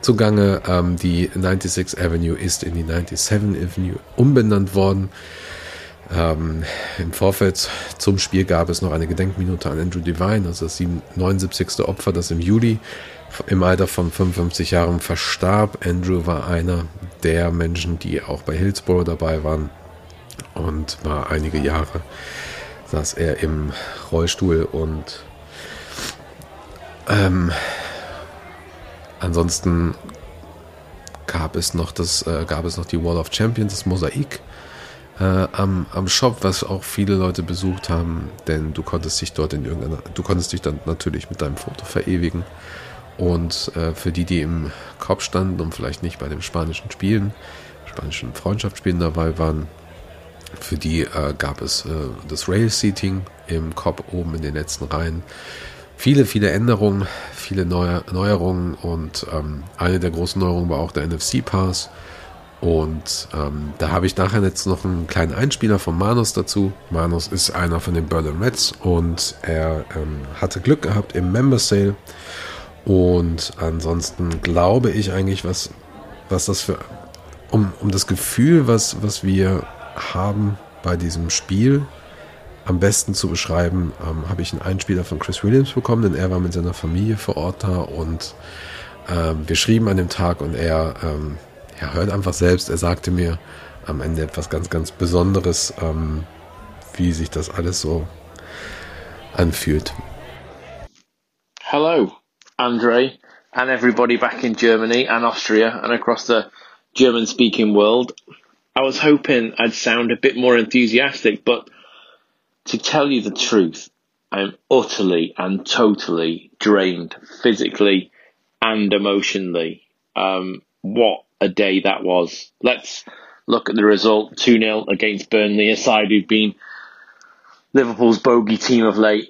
zugange. Ähm, die 96 Avenue ist in die 97 Avenue umbenannt worden. Ähm, Im Vorfeld zum Spiel gab es noch eine Gedenkminute an Andrew Devine, also das 79. Opfer, das im Juli im Alter von 55 Jahren verstarb. Andrew war einer der Menschen, die auch bei Hillsborough dabei waren und war einige Jahre saß er im Rollstuhl und ähm, ansonsten gab es noch das äh, gab es noch die Wall of Champions das Mosaik äh, am, am Shop was auch viele Leute besucht haben denn du konntest dich dort in irgendeiner du konntest dich dann natürlich mit deinem Foto verewigen und äh, für die, die im Kopf standen und vielleicht nicht bei dem spanischen Spielen, spanischen Freundschaftsspielen dabei waren, für die äh, gab es äh, das Rail-Seating im Kopf oben in den letzten Reihen. Viele, viele Änderungen, viele Neu Neuerungen und ähm, eine der großen Neuerungen war auch der NFC-Pass. Und ähm, da habe ich nachher jetzt noch einen kleinen Einspieler von Manus dazu. Manus ist einer von den Berlin Reds und er ähm, hatte Glück gehabt im Member Sale und ansonsten glaube ich eigentlich, was, was das für, um, um das Gefühl, was, was wir haben bei diesem Spiel am besten zu beschreiben, ähm, habe ich einen Einspieler von Chris Williams bekommen, denn er war mit seiner Familie vor Ort da und ähm, wir schrieben an dem Tag und er ähm, ja, hört einfach selbst, er sagte mir am Ende etwas ganz, ganz Besonderes, ähm, wie sich das alles so anfühlt. Hello. Andre, and everybody back in Germany and Austria and across the German speaking world. I was hoping I'd sound a bit more enthusiastic, but to tell you the truth, I'm utterly and totally drained physically and emotionally. Um, what a day that was. Let's look at the result 2 0 against Burnley, a side who've been Liverpool's bogey team of late.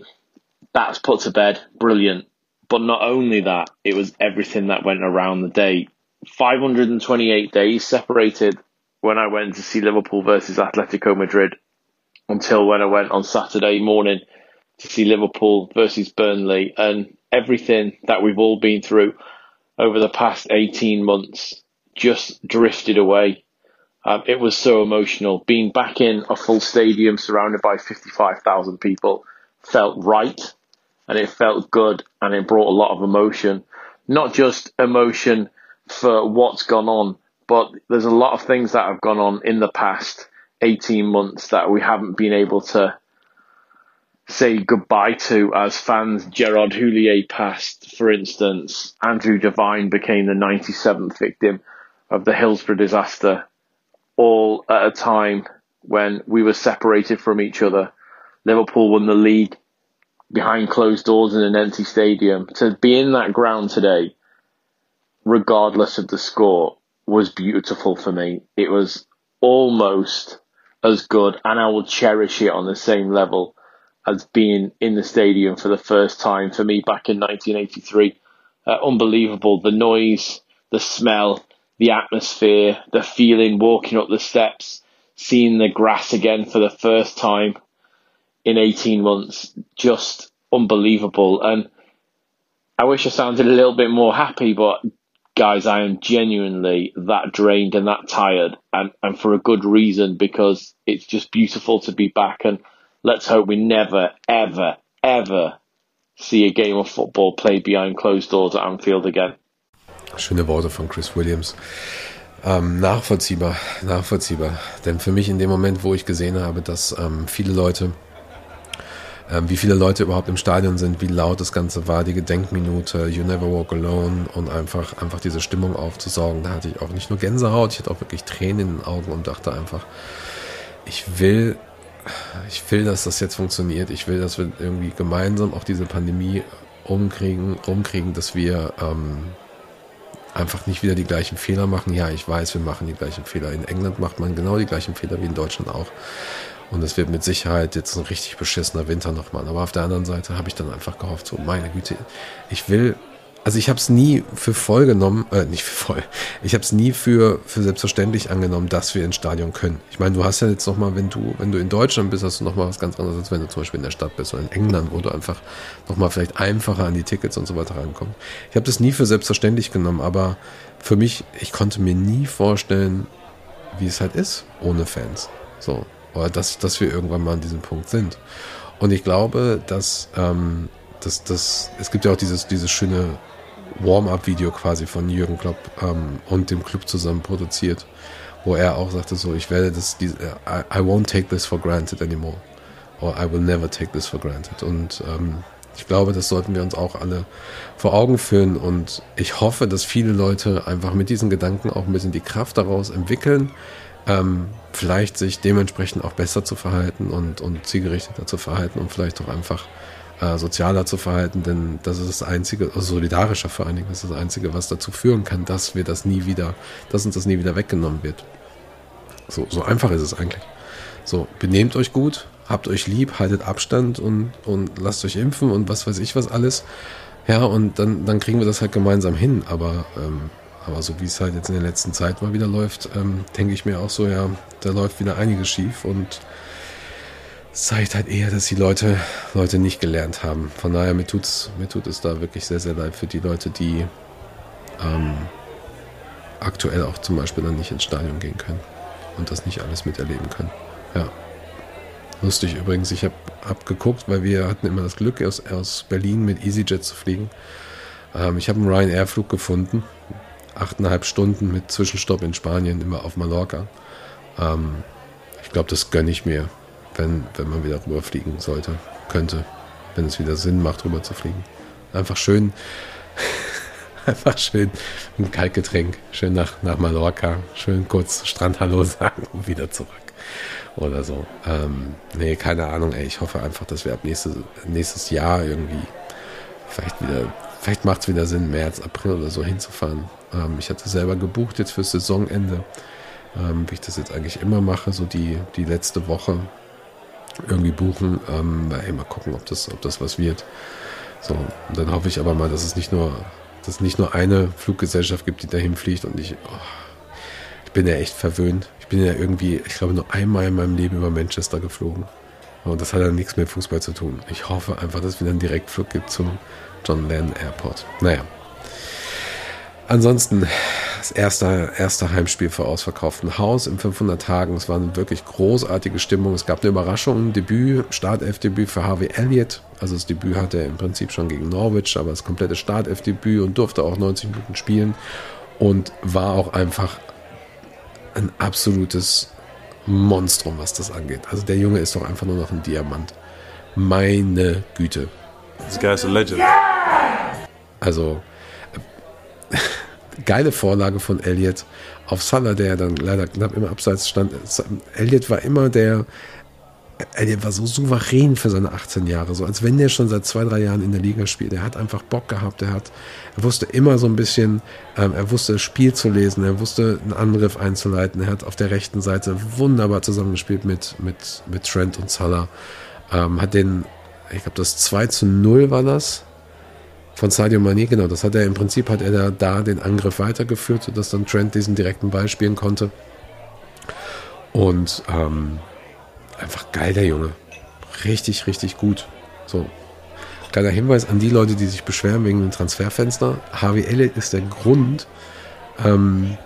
That's put to bed. Brilliant. But not only that, it was everything that went around the day. 528 days separated when I went to see Liverpool versus Atletico Madrid until when I went on Saturday morning to see Liverpool versus Burnley and everything that we've all been through over the past 18 months just drifted away. Um, it was so emotional. Being back in a full stadium surrounded by 55,000 people felt right and it felt good and it brought a lot of emotion. Not just emotion for what's gone on, but there's a lot of things that have gone on in the past 18 months that we haven't been able to say goodbye to as fans. Gerard Houllier passed, for instance. Andrew Devine became the 97th victim of the Hillsborough disaster, all at a time when we were separated from each other. Liverpool won the league behind closed doors in an empty stadium. To be in that ground today, regardless of the score, was beautiful for me. It was almost as good, and I will cherish it on the same level as being in the stadium for the first time for me back in 1983. Uh, unbelievable. The noise, the smell, the atmosphere, the feeling walking up the steps, seeing the grass again for the first time in 18 months. Just unbelievable. And I wish I sounded a little bit more happy, but guys, I am genuinely that drained and that tired, and, and for a good reason because it's just beautiful to be back. And let's hope we never, ever, ever see a game of football played behind closed doors at Anfield again. Schöne Worte von Chris Williams. Ähm, nachvollziehbar, nachvollziehbar. Denn für mich in dem Moment, wo ich gesehen habe, dass ähm, viele Leute ähm, wie viele Leute überhaupt im Stadion sind, wie laut das Ganze war, die Gedenkminute, You Never Walk Alone und einfach, einfach diese Stimmung aufzusaugen. Da hatte ich auch nicht nur Gänsehaut, ich hatte auch wirklich Tränen in den Augen und dachte einfach, ich will, ich will, dass das jetzt funktioniert. Ich will, dass wir irgendwie gemeinsam auch diese Pandemie umkriegen, rumkriegen, dass wir ähm, einfach nicht wieder die gleichen Fehler machen. Ja, ich weiß, wir machen die gleichen Fehler. In England macht man genau die gleichen Fehler wie in Deutschland auch. Und es wird mit Sicherheit jetzt ein richtig beschissener Winter nochmal. Aber auf der anderen Seite habe ich dann einfach gehofft, so meine Güte, ich will also ich habe es nie für voll genommen, äh, nicht für voll, ich habe es nie für, für selbstverständlich angenommen, dass wir ins Stadion können. Ich meine, du hast ja jetzt nochmal, wenn du, wenn du in Deutschland bist, hast du nochmal was ganz anderes, als wenn du zum Beispiel in der Stadt bist oder in England, wo du einfach nochmal vielleicht einfacher an die Tickets und so weiter rankommst. Ich habe das nie für selbstverständlich genommen, aber für mich, ich konnte mir nie vorstellen, wie es halt ist, ohne Fans. So. Oder dass, dass wir irgendwann mal an diesem Punkt sind. Und ich glaube, dass, ähm, dass, dass es gibt ja auch dieses, dieses schöne Warm-up-Video quasi von Jürgen Klopp ähm, und dem Club zusammen produziert, wo er auch sagte so, ich werde das, die, I, I won't take this for granted anymore. Or I will never take this for granted. Und ähm, ich glaube, das sollten wir uns auch alle vor Augen führen. Und ich hoffe, dass viele Leute einfach mit diesen Gedanken auch ein bisschen die Kraft daraus entwickeln, ähm, vielleicht sich dementsprechend auch besser zu verhalten und, und zielgerichteter zu verhalten und vielleicht auch einfach äh, sozialer zu verhalten, denn das ist das Einzige, also solidarischer vor allen Dingen, das ist das Einzige, was dazu führen kann, dass wir das nie wieder, dass uns das nie wieder weggenommen wird. So, so einfach ist es eigentlich. So, benehmt euch gut, habt euch lieb, haltet Abstand und, und lasst euch impfen und was weiß ich was alles. Ja, und dann, dann kriegen wir das halt gemeinsam hin. Aber, ähm, aber so wie es halt jetzt in der letzten Zeit mal wieder läuft, ähm, denke ich mir auch so, ja, da läuft wieder einiges schief und zeigt halt eher, dass die Leute, Leute nicht gelernt haben. Von daher, mir, tut's, mir tut es da wirklich sehr, sehr leid für die Leute, die ähm, aktuell auch zum Beispiel dann nicht ins Stadion gehen können und das nicht alles miterleben können. Ja. Lustig übrigens, ich habe hab geguckt, weil wir hatten immer das Glück, aus, aus Berlin mit EasyJet zu fliegen. Ähm, ich habe einen Ryanair-Flug gefunden. Achteinhalb Stunden mit Zwischenstopp in Spanien, immer auf Mallorca. Ähm, ich glaube, das gönne ich mir wenn, wenn man wieder rüberfliegen sollte, könnte, wenn es wieder Sinn macht, rüber zu fliegen. Einfach schön, einfach schön ein Kaltgetränk, schön nach, nach Mallorca, schön kurz Strandhallo sagen und wieder zurück. Oder so. Ähm, nee, keine Ahnung, ey. Ich hoffe einfach, dass wir ab nächstes, nächstes Jahr irgendwie vielleicht wieder, vielleicht macht es wieder Sinn, März, April oder so hinzufahren. Ähm, ich hatte selber gebucht jetzt fürs Saisonende, ähm, wie ich das jetzt eigentlich immer mache, so die, die letzte Woche irgendwie buchen. Ähm, ey, mal gucken, ob das, ob das was wird. So, dann hoffe ich aber mal, dass es nicht nur, dass nicht nur eine Fluggesellschaft gibt, die dahin fliegt und ich, oh, ich bin ja echt verwöhnt. Ich bin ja irgendwie, ich glaube, nur einmal in meinem Leben über Manchester geflogen. Und das hat dann nichts mit Fußball zu tun. Ich hoffe einfach, dass es wieder einen Direktflug gibt zum John Lennon Airport. Naja. Ansonsten das erste, erste Heimspiel vor ausverkauftem Haus in 500 Tagen. Es war eine wirklich großartige Stimmung. Es gab eine Überraschung, ein Debüt, Startelf-Debüt für Harvey Elliott. Also das Debüt hatte er im Prinzip schon gegen Norwich, aber das komplette Startelf-Debüt und durfte auch 90 Minuten spielen und war auch einfach ein absolutes Monstrum, was das angeht. Also der Junge ist doch einfach nur noch ein Diamant. Meine Güte. This guy's a legend. Also geile Vorlage von Elliot auf Salah, der dann leider knapp im Abseits stand. Elliot war immer der, Elliot war so souverän für seine 18 Jahre, so als wenn der schon seit zwei, drei Jahren in der Liga spielt. Er hat einfach Bock gehabt, er hat, er wusste immer so ein bisschen, ähm, er wusste das Spiel zu lesen, er wusste einen Angriff einzuleiten, er hat auf der rechten Seite wunderbar zusammengespielt mit, mit, mit Trent und Salah. Ähm, hat den, ich glaube, das 2 zu 0 war das, von Sadio Mane, genau, das hat er im Prinzip, hat er da den Angriff weitergeführt, sodass dann Trent diesen direkten Ball spielen konnte. Und ähm, einfach geil, der Junge. Richtig, richtig gut. So. Kleiner Hinweis an die Leute, die sich beschweren wegen dem Transferfenster. Harvey Elliott ist der Grund, ähm,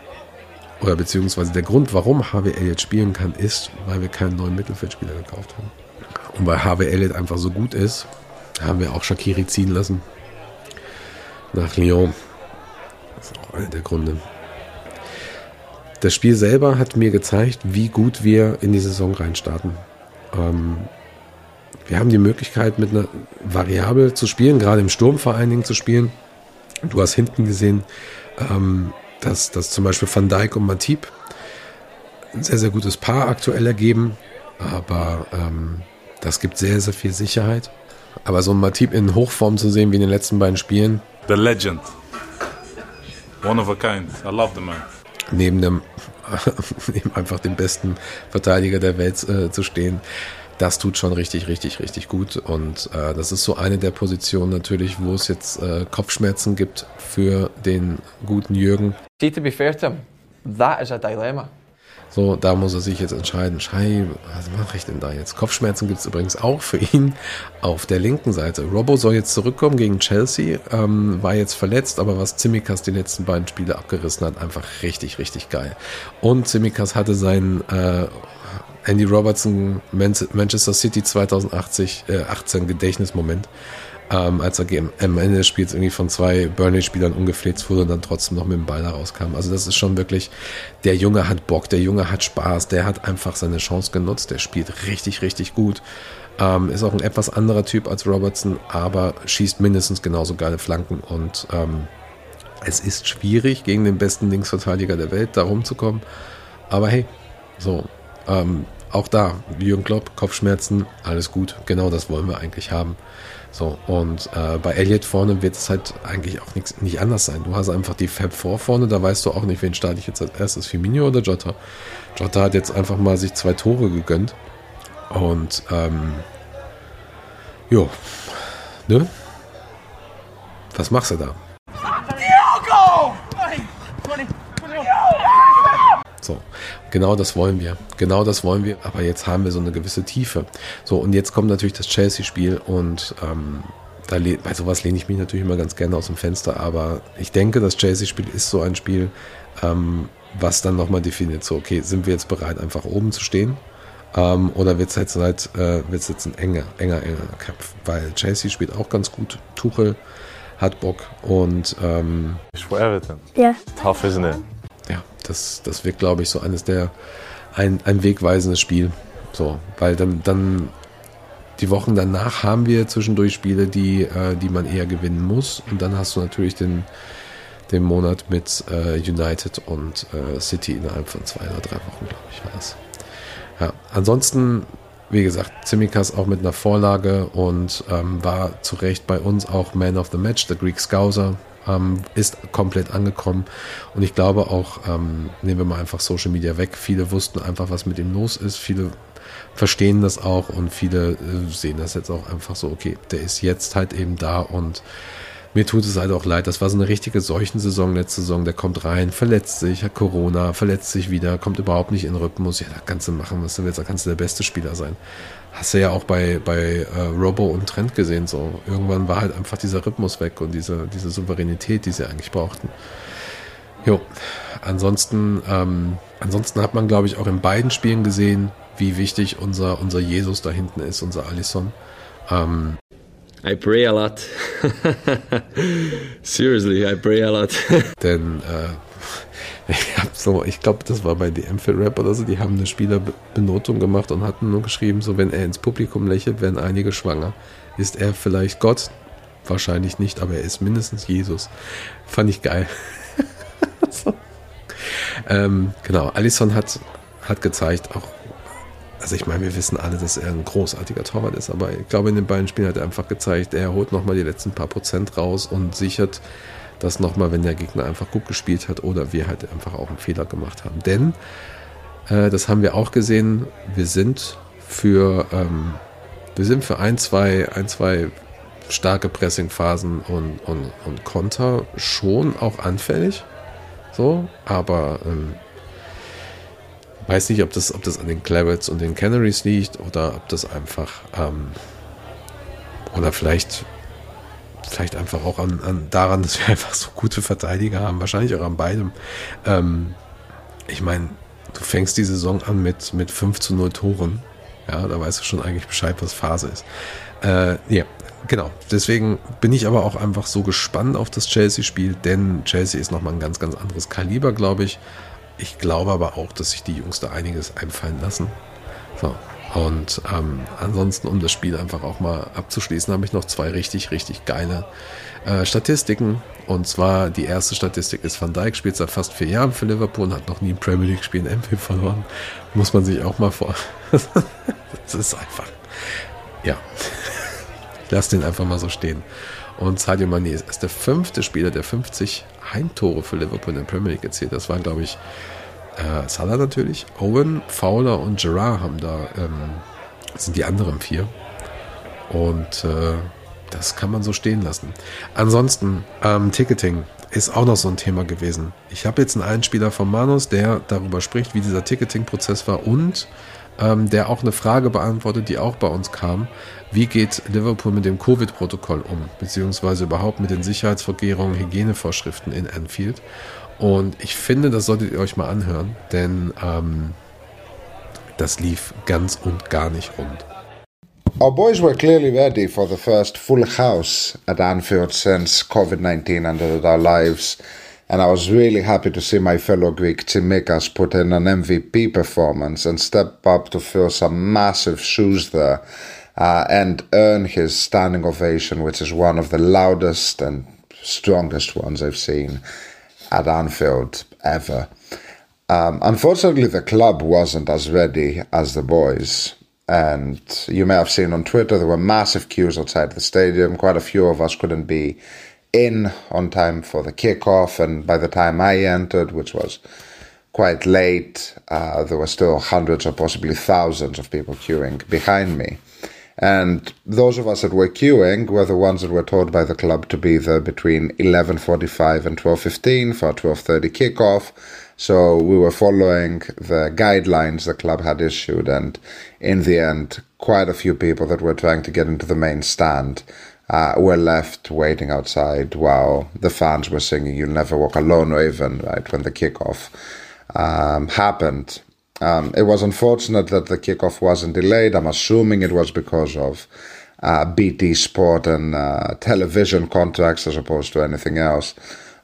oder beziehungsweise der Grund, warum Harvey Elliott spielen kann, ist, weil wir keinen neuen Mittelfeldspieler gekauft haben. Und weil Harvey Elliott einfach so gut ist, haben wir auch Shakiri ziehen lassen nach Lyon. Das ist auch einer der Gründe. Das Spiel selber hat mir gezeigt, wie gut wir in die Saison reinstarten. Ähm, wir haben die Möglichkeit, mit einer Variable zu spielen, gerade im Sturm vor allen Dingen zu spielen. Du hast hinten gesehen, ähm, dass, dass zum Beispiel Van Dijk und Matip ein sehr, sehr gutes Paar aktuell ergeben. Aber ähm, das gibt sehr, sehr viel Sicherheit. Aber so ein Matip in Hochform zu sehen wie in den letzten beiden Spielen, The legend. One of a kind. I love the man. Neben dem, neben einfach dem besten Verteidiger der Welt äh, zu stehen. das tut schon richtig, richtig, richtig gut. Und äh, das ist so eine der Positionen natürlich, wo es jetzt äh, Kopfschmerzen gibt für den guten Jürgen. See, to be fair to him, that is a dilemma. So, da muss er sich jetzt entscheiden. Scheibe, was mache ich denn da jetzt? Kopfschmerzen gibt es übrigens auch für ihn auf der linken Seite. Robbo soll jetzt zurückkommen gegen Chelsea, ähm, war jetzt verletzt, aber was Zimikas die letzten beiden Spiele abgerissen hat, einfach richtig, richtig geil. Und Zimikas hatte seinen äh, Andy Robertson Manchester City 2080, äh, 18 Gedächtnismoment ähm, als er am Ende des Spiels irgendwie von zwei Burnley-Spielern umgefläzt wurde und dann trotzdem noch mit dem Ball da rauskam. Also das ist schon wirklich, der Junge hat Bock, der Junge hat Spaß, der hat einfach seine Chance genutzt, der spielt richtig, richtig gut. Ähm, ist auch ein etwas anderer Typ als Robertson, aber schießt mindestens genauso geile Flanken und ähm, es ist schwierig, gegen den besten Linksverteidiger der Welt da rumzukommen. Aber hey, so, ähm, auch da, Jürgen Klopp, Kopfschmerzen, alles gut, genau das wollen wir eigentlich haben. So, und äh, bei Elliot vorne wird es halt eigentlich auch nix, nicht anders sein. Du hast einfach die Fab 4 vorne, da weißt du auch nicht, wen starte ich jetzt als erstes, Firmino oder Jota. Jota hat jetzt einfach mal sich zwei Tore gegönnt. Und, ähm, jo, ne? Was machst du da? So, genau das wollen wir. Genau das wollen wir. Aber jetzt haben wir so eine gewisse Tiefe. So, und jetzt kommt natürlich das Chelsea-Spiel und ähm, da bei sowas lehne ich mich natürlich immer ganz gerne aus dem Fenster. Aber ich denke, das Chelsea-Spiel ist so ein Spiel, ähm, was dann nochmal definiert, so, okay, sind wir jetzt bereit, einfach oben zu stehen? Ähm, oder wird es jetzt, halt, äh, wird's jetzt ein enger, enger, enger Kampf? Weil Chelsea spielt auch ganz gut. Tuchel hat Bock und. Ähm, for Everton. Yeah. Tough, isn't it? Ja, das, das wird, glaube ich, so eines der, ein, ein wegweisendes Spiel. So, weil dann, dann die Wochen danach haben wir zwischendurch Spiele, die, äh, die man eher gewinnen muss. Und dann hast du natürlich den, den Monat mit äh, United und äh, City innerhalb von zwei oder drei Wochen, glaube ich, war das. Ja, ansonsten, wie gesagt, Zimikas auch mit einer Vorlage und ähm, war zu Recht bei uns auch Man of the Match, der Greek Scouser ähm, ist komplett angekommen. Und ich glaube auch, ähm, nehmen wir mal einfach Social Media weg, viele wussten einfach, was mit ihm los ist. Viele verstehen das auch und viele äh, sehen das jetzt auch einfach so, okay, der ist jetzt halt eben da und mir tut es halt auch leid. Das war so eine richtige Seuchensaison letzte Saison. Der kommt rein, verletzt sich, hat Corona, verletzt sich wieder, kommt überhaupt nicht in Rhythmus. Ja, da kannst du machen, was du willst. Da kannst du der beste Spieler sein. Hast du ja auch bei, bei äh, Robo und Trent gesehen. So irgendwann war halt einfach dieser Rhythmus weg und diese, diese Souveränität, die sie eigentlich brauchten. Jo, ansonsten, ähm, ansonsten hat man, glaube ich, auch in beiden Spielen gesehen, wie wichtig unser, unser Jesus da hinten ist, unser Alisson. Ähm, I pray a lot. Seriously, I pray a lot. denn äh, ich habe so, ich glaube, das war bei DM für Rap oder so, die haben eine Spielerbenotung gemacht und hatten nur geschrieben, so wenn er ins Publikum lächelt, werden einige schwanger. Ist er vielleicht Gott? Wahrscheinlich nicht, aber er ist mindestens Jesus. Fand ich geil. so. ähm, genau, Allison hat, hat gezeigt, auch also ich meine, wir wissen alle, dass er ein großartiger Torwart ist, aber ich glaube, in den beiden Spielen hat er einfach gezeigt, er holt nochmal die letzten paar Prozent raus und sichert das nochmal, wenn der Gegner einfach gut gespielt hat oder wir halt einfach auch einen Fehler gemacht haben. Denn, äh, das haben wir auch gesehen, wir sind für, ähm, wir sind für ein, zwei, ein, zwei starke Pressingphasen und, und, und Konter schon auch anfällig. So, aber ähm, weiß nicht, ob das, ob das an den Clarets und den Canaries liegt oder ob das einfach ähm, oder vielleicht vielleicht einfach auch an, an, daran, dass wir einfach so gute Verteidiger haben, wahrscheinlich auch an beidem. Ähm, ich meine, du fängst die Saison an mit, mit 5 zu 0 Toren. Ja, da weißt du schon eigentlich Bescheid, was Phase ist. Äh, ja, genau. Deswegen bin ich aber auch einfach so gespannt auf das Chelsea-Spiel, denn Chelsea ist nochmal ein ganz, ganz anderes Kaliber, glaube ich. Ich glaube aber auch, dass sich die Jungs da einiges einfallen lassen. So. Und ähm, ansonsten, um das Spiel einfach auch mal abzuschließen, habe ich noch zwei richtig, richtig geile äh, Statistiken. Und zwar die erste Statistik ist Van Dijk, spielt seit fast vier Jahren für Liverpool und hat noch nie ein Premier League-Spiel in Anfield verloren. Muss man sich auch mal vor. das ist einfach. Ja. Ich lasse den einfach mal so stehen. Und Sadio Mane ist der fünfte Spieler, der 50 Heimtore für Liverpool in der Premier League erzielt. Das waren, glaube ich, äh, Salah natürlich, Owen, Fowler und Gerard haben da ähm, sind die anderen vier. Und äh, das kann man so stehen lassen. Ansonsten, ähm, Ticketing ist auch noch so ein Thema gewesen. Ich habe jetzt einen Einspieler von Manus, der darüber spricht, wie dieser Ticketing-Prozess war und ähm, der auch eine Frage beantwortet, die auch bei uns kam. Wie geht Liverpool mit dem Covid-Protokoll um, beziehungsweise überhaupt mit den Sicherheitsvorkehrungen, Hygienevorschriften in Anfield? Und ich finde, das solltet ihr euch mal anhören, denn ähm, das lief ganz und gar nicht rund. Our boys were clearly ready for the first full house at Anfield since COVID 19 entered our lives, and I was really happy to see my fellow Greek Tsimikas put in an MVP performance and step up to fill some massive shoes there uh, and earn his standing ovation, which is one of the loudest and strongest ones I've seen at Anfield ever. Um, unfortunately, the club wasn't as ready as the boys. And you may have seen on Twitter there were massive queues outside the stadium. Quite a few of us couldn't be in on time for the kickoff. And by the time I entered, which was quite late, uh, there were still hundreds or possibly thousands of people queuing behind me. And those of us that were queuing were the ones that were told by the club to be there between 11.45 and 12.15 for a 12.30 kickoff. So we were following the guidelines the club had issued. And in the end, quite a few people that were trying to get into the main stand uh, were left waiting outside while the fans were singing You'll Never Walk Alone, or even right when the kickoff um, happened. Um, it was unfortunate that the kickoff wasn't delayed. I'm assuming it was because of uh, BT Sport and uh, television contracts as opposed to anything else.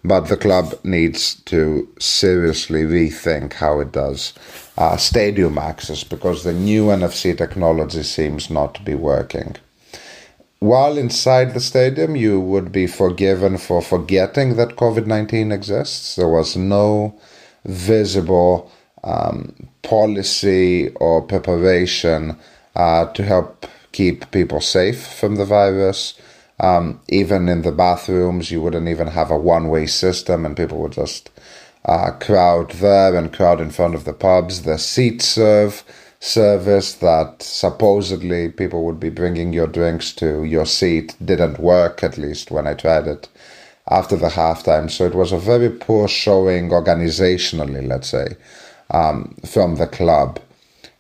But the club needs to seriously rethink how it does uh, stadium access because the new NFC technology seems not to be working. While inside the stadium, you would be forgiven for forgetting that COVID 19 exists. There was no visible um, policy or preparation uh, to help keep people safe from the virus. Um, even in the bathrooms, you wouldn't even have a one way system, and people would just uh, crowd there and crowd in front of the pubs. The seat serve service that supposedly people would be bringing your drinks to your seat didn't work, at least when I tried it after the halftime. So it was a very poor showing organizationally, let's say um, from the club.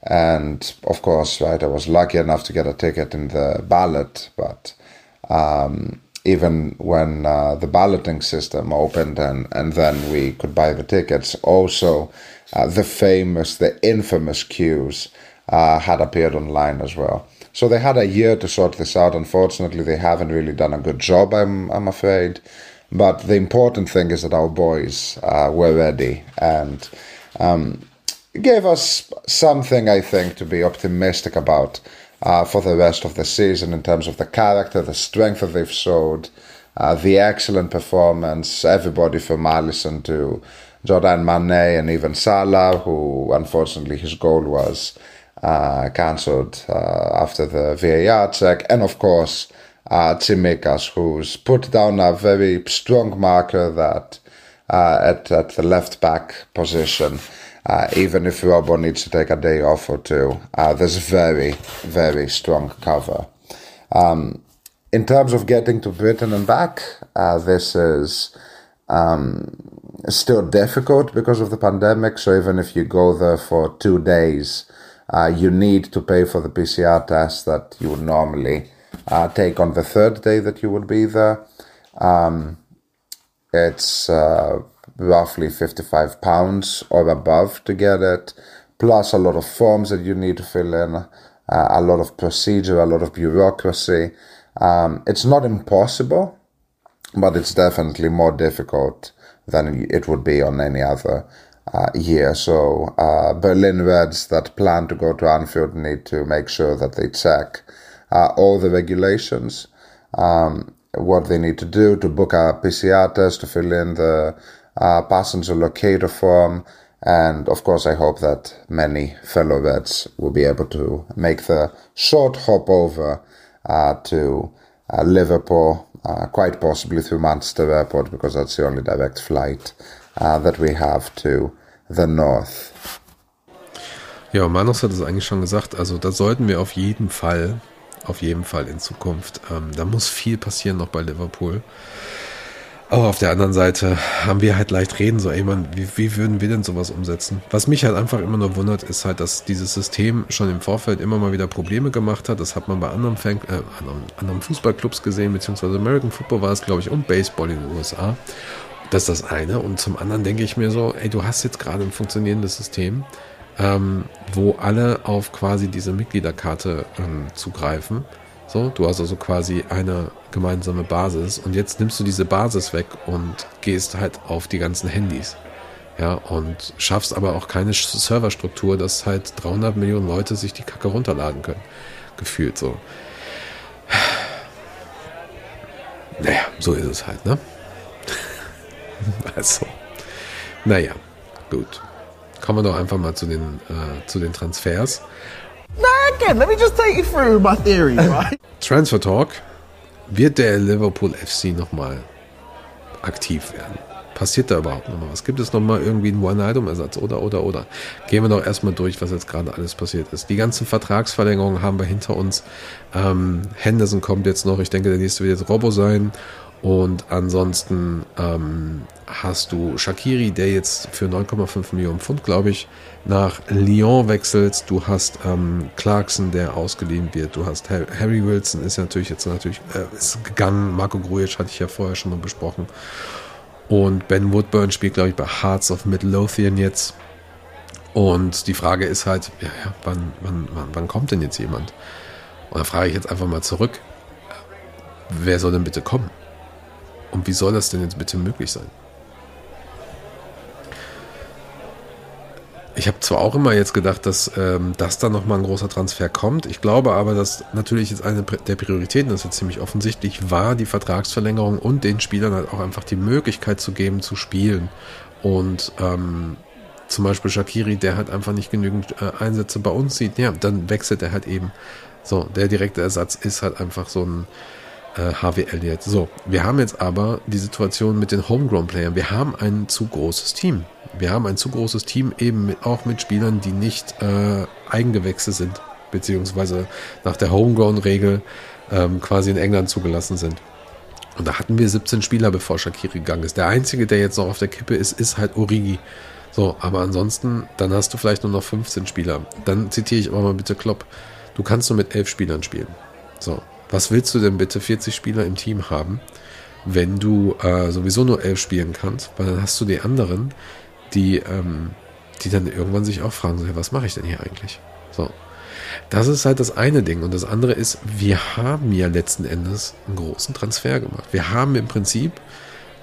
And of course, right, I was lucky enough to get a ticket in the ballot, but um, even when uh, the balloting system opened and, and then we could buy the tickets, also uh, the famous, the infamous queues uh, had appeared online as well. So they had a year to sort this out. Unfortunately, they haven't really done a good job, I'm, I'm afraid. But the important thing is that our boys uh, were ready and um, gave us something, I think, to be optimistic about uh, for the rest of the season in terms of the character, the strength that they've showed, uh, the excellent performance, everybody from Allison to Jordan Manet and even Salah, who unfortunately his goal was uh, cancelled uh, after the VAR check, and of course uh, Tsimikas, who's put down a very strong marker that uh, at, at the left back position. Uh, even if Robo needs to take a day off or two, uh, there's very, very strong cover. Um, in terms of getting to Britain and back, uh, this is um, still difficult because of the pandemic. So even if you go there for two days, uh, you need to pay for the PCR test that you would normally uh, take on the third day that you would be there. Um, it's uh, roughly 55 pounds or above to get it, plus a lot of forms that you need to fill in, uh, a lot of procedure, a lot of bureaucracy. Um, it's not impossible, but it's definitely more difficult than it would be on any other uh, year. So uh, Berlin Reds that plan to go to Anfield need to make sure that they check uh, all the regulations. Um, what they need to do to book a PCR test, to fill in the uh, passenger locator form. And of course, I hope that many fellow vets will be able to make the short hop over uh, to uh, Liverpool, uh, quite possibly through Manchester Airport, because that's the only direct flight uh, that we have to the north. Ja, Manos hat es eigentlich schon gesagt. Also da sollten wir auf jeden Fall, auf jeden Fall in Zukunft, ähm, da muss viel passieren noch bei Liverpool. Aber auf der anderen Seite haben wir halt leicht reden, so, ey man, wie, wie würden wir denn sowas umsetzen? Was mich halt einfach immer nur wundert, ist halt, dass dieses System schon im Vorfeld immer mal wieder Probleme gemacht hat. Das hat man bei anderen, Fan, äh, anderen, anderen Fußballclubs gesehen, beziehungsweise American Football war es, glaube ich, und Baseball in den USA. Das ist das eine. Und zum anderen denke ich mir so, ey, du hast jetzt gerade ein funktionierendes System, ähm, wo alle auf quasi diese Mitgliederkarte ähm, zugreifen. So, du hast also quasi eine gemeinsame Basis und jetzt nimmst du diese Basis weg und gehst halt auf die ganzen Handys. Ja, und schaffst aber auch keine Serverstruktur, dass halt 300 Millionen Leute sich die Kacke runterladen können. Gefühlt so. Naja, so ist es halt, ne? also, naja, gut. Kommen wir doch einfach mal zu den, äh, zu den Transfers. Again, let me just take you through my theory, right? Transfer Talk. Wird der Liverpool FC nochmal aktiv werden? Passiert da überhaupt nochmal was? Gibt es nochmal irgendwie einen One-Item-Ersatz oder, oder, oder? Gehen wir doch erstmal durch, was jetzt gerade alles passiert ist. Die ganzen Vertragsverlängerungen haben wir hinter uns. Ähm, Henderson kommt jetzt noch. Ich denke, der nächste wird jetzt Robo sein. Und ansonsten ähm, hast du Shakiri, der jetzt für 9,5 Millionen Pfund, glaube ich, nach Lyon wechselt. Du hast ähm, Clarkson, der ausgeliehen wird. Du hast Harry Wilson, ist natürlich jetzt natürlich äh, ist gegangen. Marco Grujic hatte ich ja vorher schon mal besprochen. Und Ben Woodburn spielt, glaube ich, bei Hearts of Midlothian jetzt. Und die Frage ist halt, ja, ja, wann, wann, wann, wann kommt denn jetzt jemand? Und da frage ich jetzt einfach mal zurück, wer soll denn bitte kommen? Und wie soll das denn jetzt bitte möglich sein? Ich habe zwar auch immer jetzt gedacht, dass, ähm, dass da nochmal ein großer Transfer kommt. Ich glaube aber, dass natürlich jetzt eine der Prioritäten, das ist jetzt ziemlich offensichtlich, war die Vertragsverlängerung und den Spielern halt auch einfach die Möglichkeit zu geben, zu spielen. Und ähm, zum Beispiel Shakiri, der halt einfach nicht genügend äh, Einsätze bei uns sieht, ja, dann wechselt er halt eben. So, der direkte Ersatz ist halt einfach so ein äh, Harvey Elliott. So, wir haben jetzt aber die Situation mit den Homegrown-Playern. Wir haben ein zu großes Team. Wir haben ein zu großes Team eben mit, auch mit Spielern, die nicht äh, Eigengewächse sind, beziehungsweise nach der Homegrown-Regel ähm, quasi in England zugelassen sind. Und da hatten wir 17 Spieler, bevor Shakiri gegangen ist. Der einzige, der jetzt noch auf der Kippe ist, ist halt Origi. So, aber ansonsten, dann hast du vielleicht nur noch 15 Spieler. Dann zitiere ich aber mal bitte Klopp. Du kannst nur mit elf Spielern spielen. So, was willst du denn bitte 40 Spieler im Team haben, wenn du äh, sowieso nur elf spielen kannst? Weil dann hast du die anderen, die, ähm, die dann irgendwann sich auch fragen, so, was mache ich denn hier eigentlich? So. Das ist halt das eine Ding. Und das andere ist, wir haben ja letzten Endes einen großen Transfer gemacht. Wir haben im Prinzip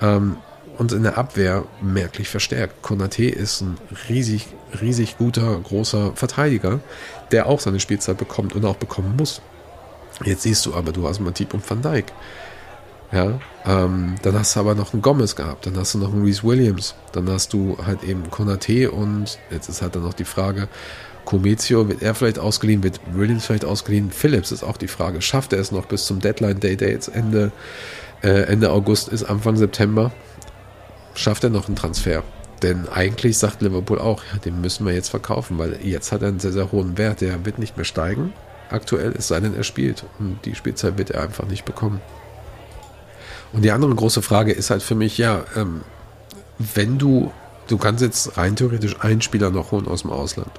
ähm, uns in der Abwehr merklich verstärkt. Konate ist ein riesig, riesig guter, großer Verteidiger, der auch seine Spielzeit bekommt und auch bekommen muss. Jetzt siehst du aber, du hast Matip und Van Dijk. Ja, ähm, dann hast du aber noch einen Gomez gehabt, dann hast du noch einen Reese Williams, dann hast du halt eben Konate und jetzt ist halt dann noch die Frage, Comezio, wird er vielleicht ausgeliehen, wird Williams vielleicht ausgeliehen, Phillips ist auch die Frage, schafft er es noch bis zum Deadline Day, der jetzt Ende, äh, Ende August ist, Anfang September, schafft er noch einen Transfer? Denn eigentlich sagt Liverpool auch, ja, den müssen wir jetzt verkaufen, weil jetzt hat er einen sehr, sehr hohen Wert, der wird nicht mehr steigen, aktuell, es sei denn, er spielt. Und die Spielzeit wird er einfach nicht bekommen. Und die andere große Frage ist halt für mich, ja, ähm, wenn du, du kannst jetzt rein theoretisch einen Spieler noch holen aus dem Ausland.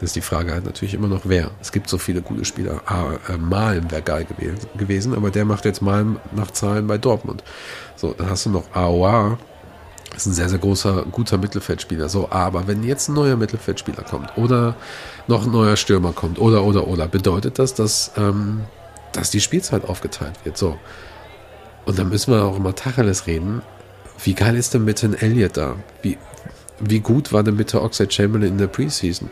Das ist die Frage halt natürlich immer noch, wer. Es gibt so viele gute Spieler. Ah, äh, Malen wäre geil gewesen, aber der macht jetzt mal nach Zahlen bei Dortmund. So, dann hast du noch AOA, ist ein sehr, sehr großer, guter Mittelfeldspieler. So, aber wenn jetzt ein neuer Mittelfeldspieler kommt oder noch ein neuer Stürmer kommt oder, oder, oder, bedeutet das, dass, ähm, dass die Spielzeit aufgeteilt wird. So. Und dann müssen wir auch immer Tacheles reden. Wie geil ist denn bitte ein Elliot da? Wie, wie gut war denn bitte Oxide Chamberlain in der Preseason?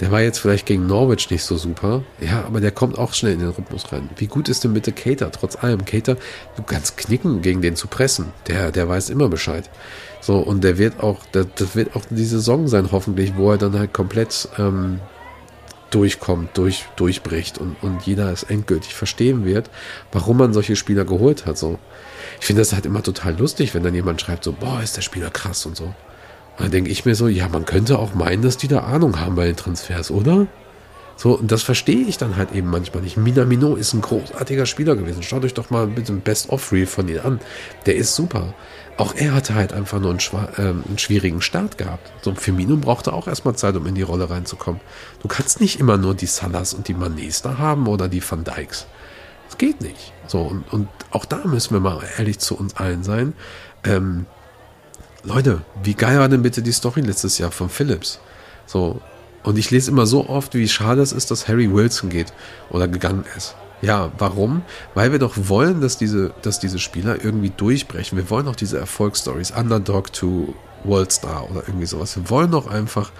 Der war jetzt vielleicht gegen Norwich nicht so super. Ja, aber der kommt auch schnell in den Rhythmus rein. Wie gut ist denn bitte Cater trotz allem? Cater, du kannst knicken, gegen den zu pressen. Der, der weiß immer Bescheid. So, und der wird auch, das, das wird auch die Saison sein, hoffentlich, wo er dann halt komplett ähm, durchkommt, durch, durchbricht und, und jeder es endgültig verstehen wird, warum man solche Spieler geholt hat. So. Ich finde das halt immer total lustig, wenn dann jemand schreibt, so, boah, ist der Spieler krass und so. Und dann denke ich mir so, ja, man könnte auch meinen, dass die da Ahnung haben bei den Transfers, oder? So, und das verstehe ich dann halt eben manchmal nicht. Minamino ist ein großartiger Spieler gewesen. Schaut euch doch mal bitte ein Best-of-Reel von ihm an. Der ist super. Auch er hatte halt einfach nur einen, ähm, einen schwierigen Start gehabt. So ein Firmino brauchte auch erstmal Zeit, um in die Rolle reinzukommen. Du kannst nicht immer nur die Salas und die Manés da haben oder die Van Dijks. Das geht nicht. So, und, und auch da müssen wir mal ehrlich zu uns allen sein. Ähm, Leute, wie geil war denn bitte die Story letztes Jahr von Phillips? So, und ich lese immer so oft, wie schade es ist, dass Harry Wilson geht oder gegangen ist. Ja, warum? Weil wir doch wollen, dass diese, dass diese Spieler irgendwie durchbrechen. Wir wollen auch diese Erfolgsstories, Underdog to Worldstar oder irgendwie sowas. Wir wollen doch einfach,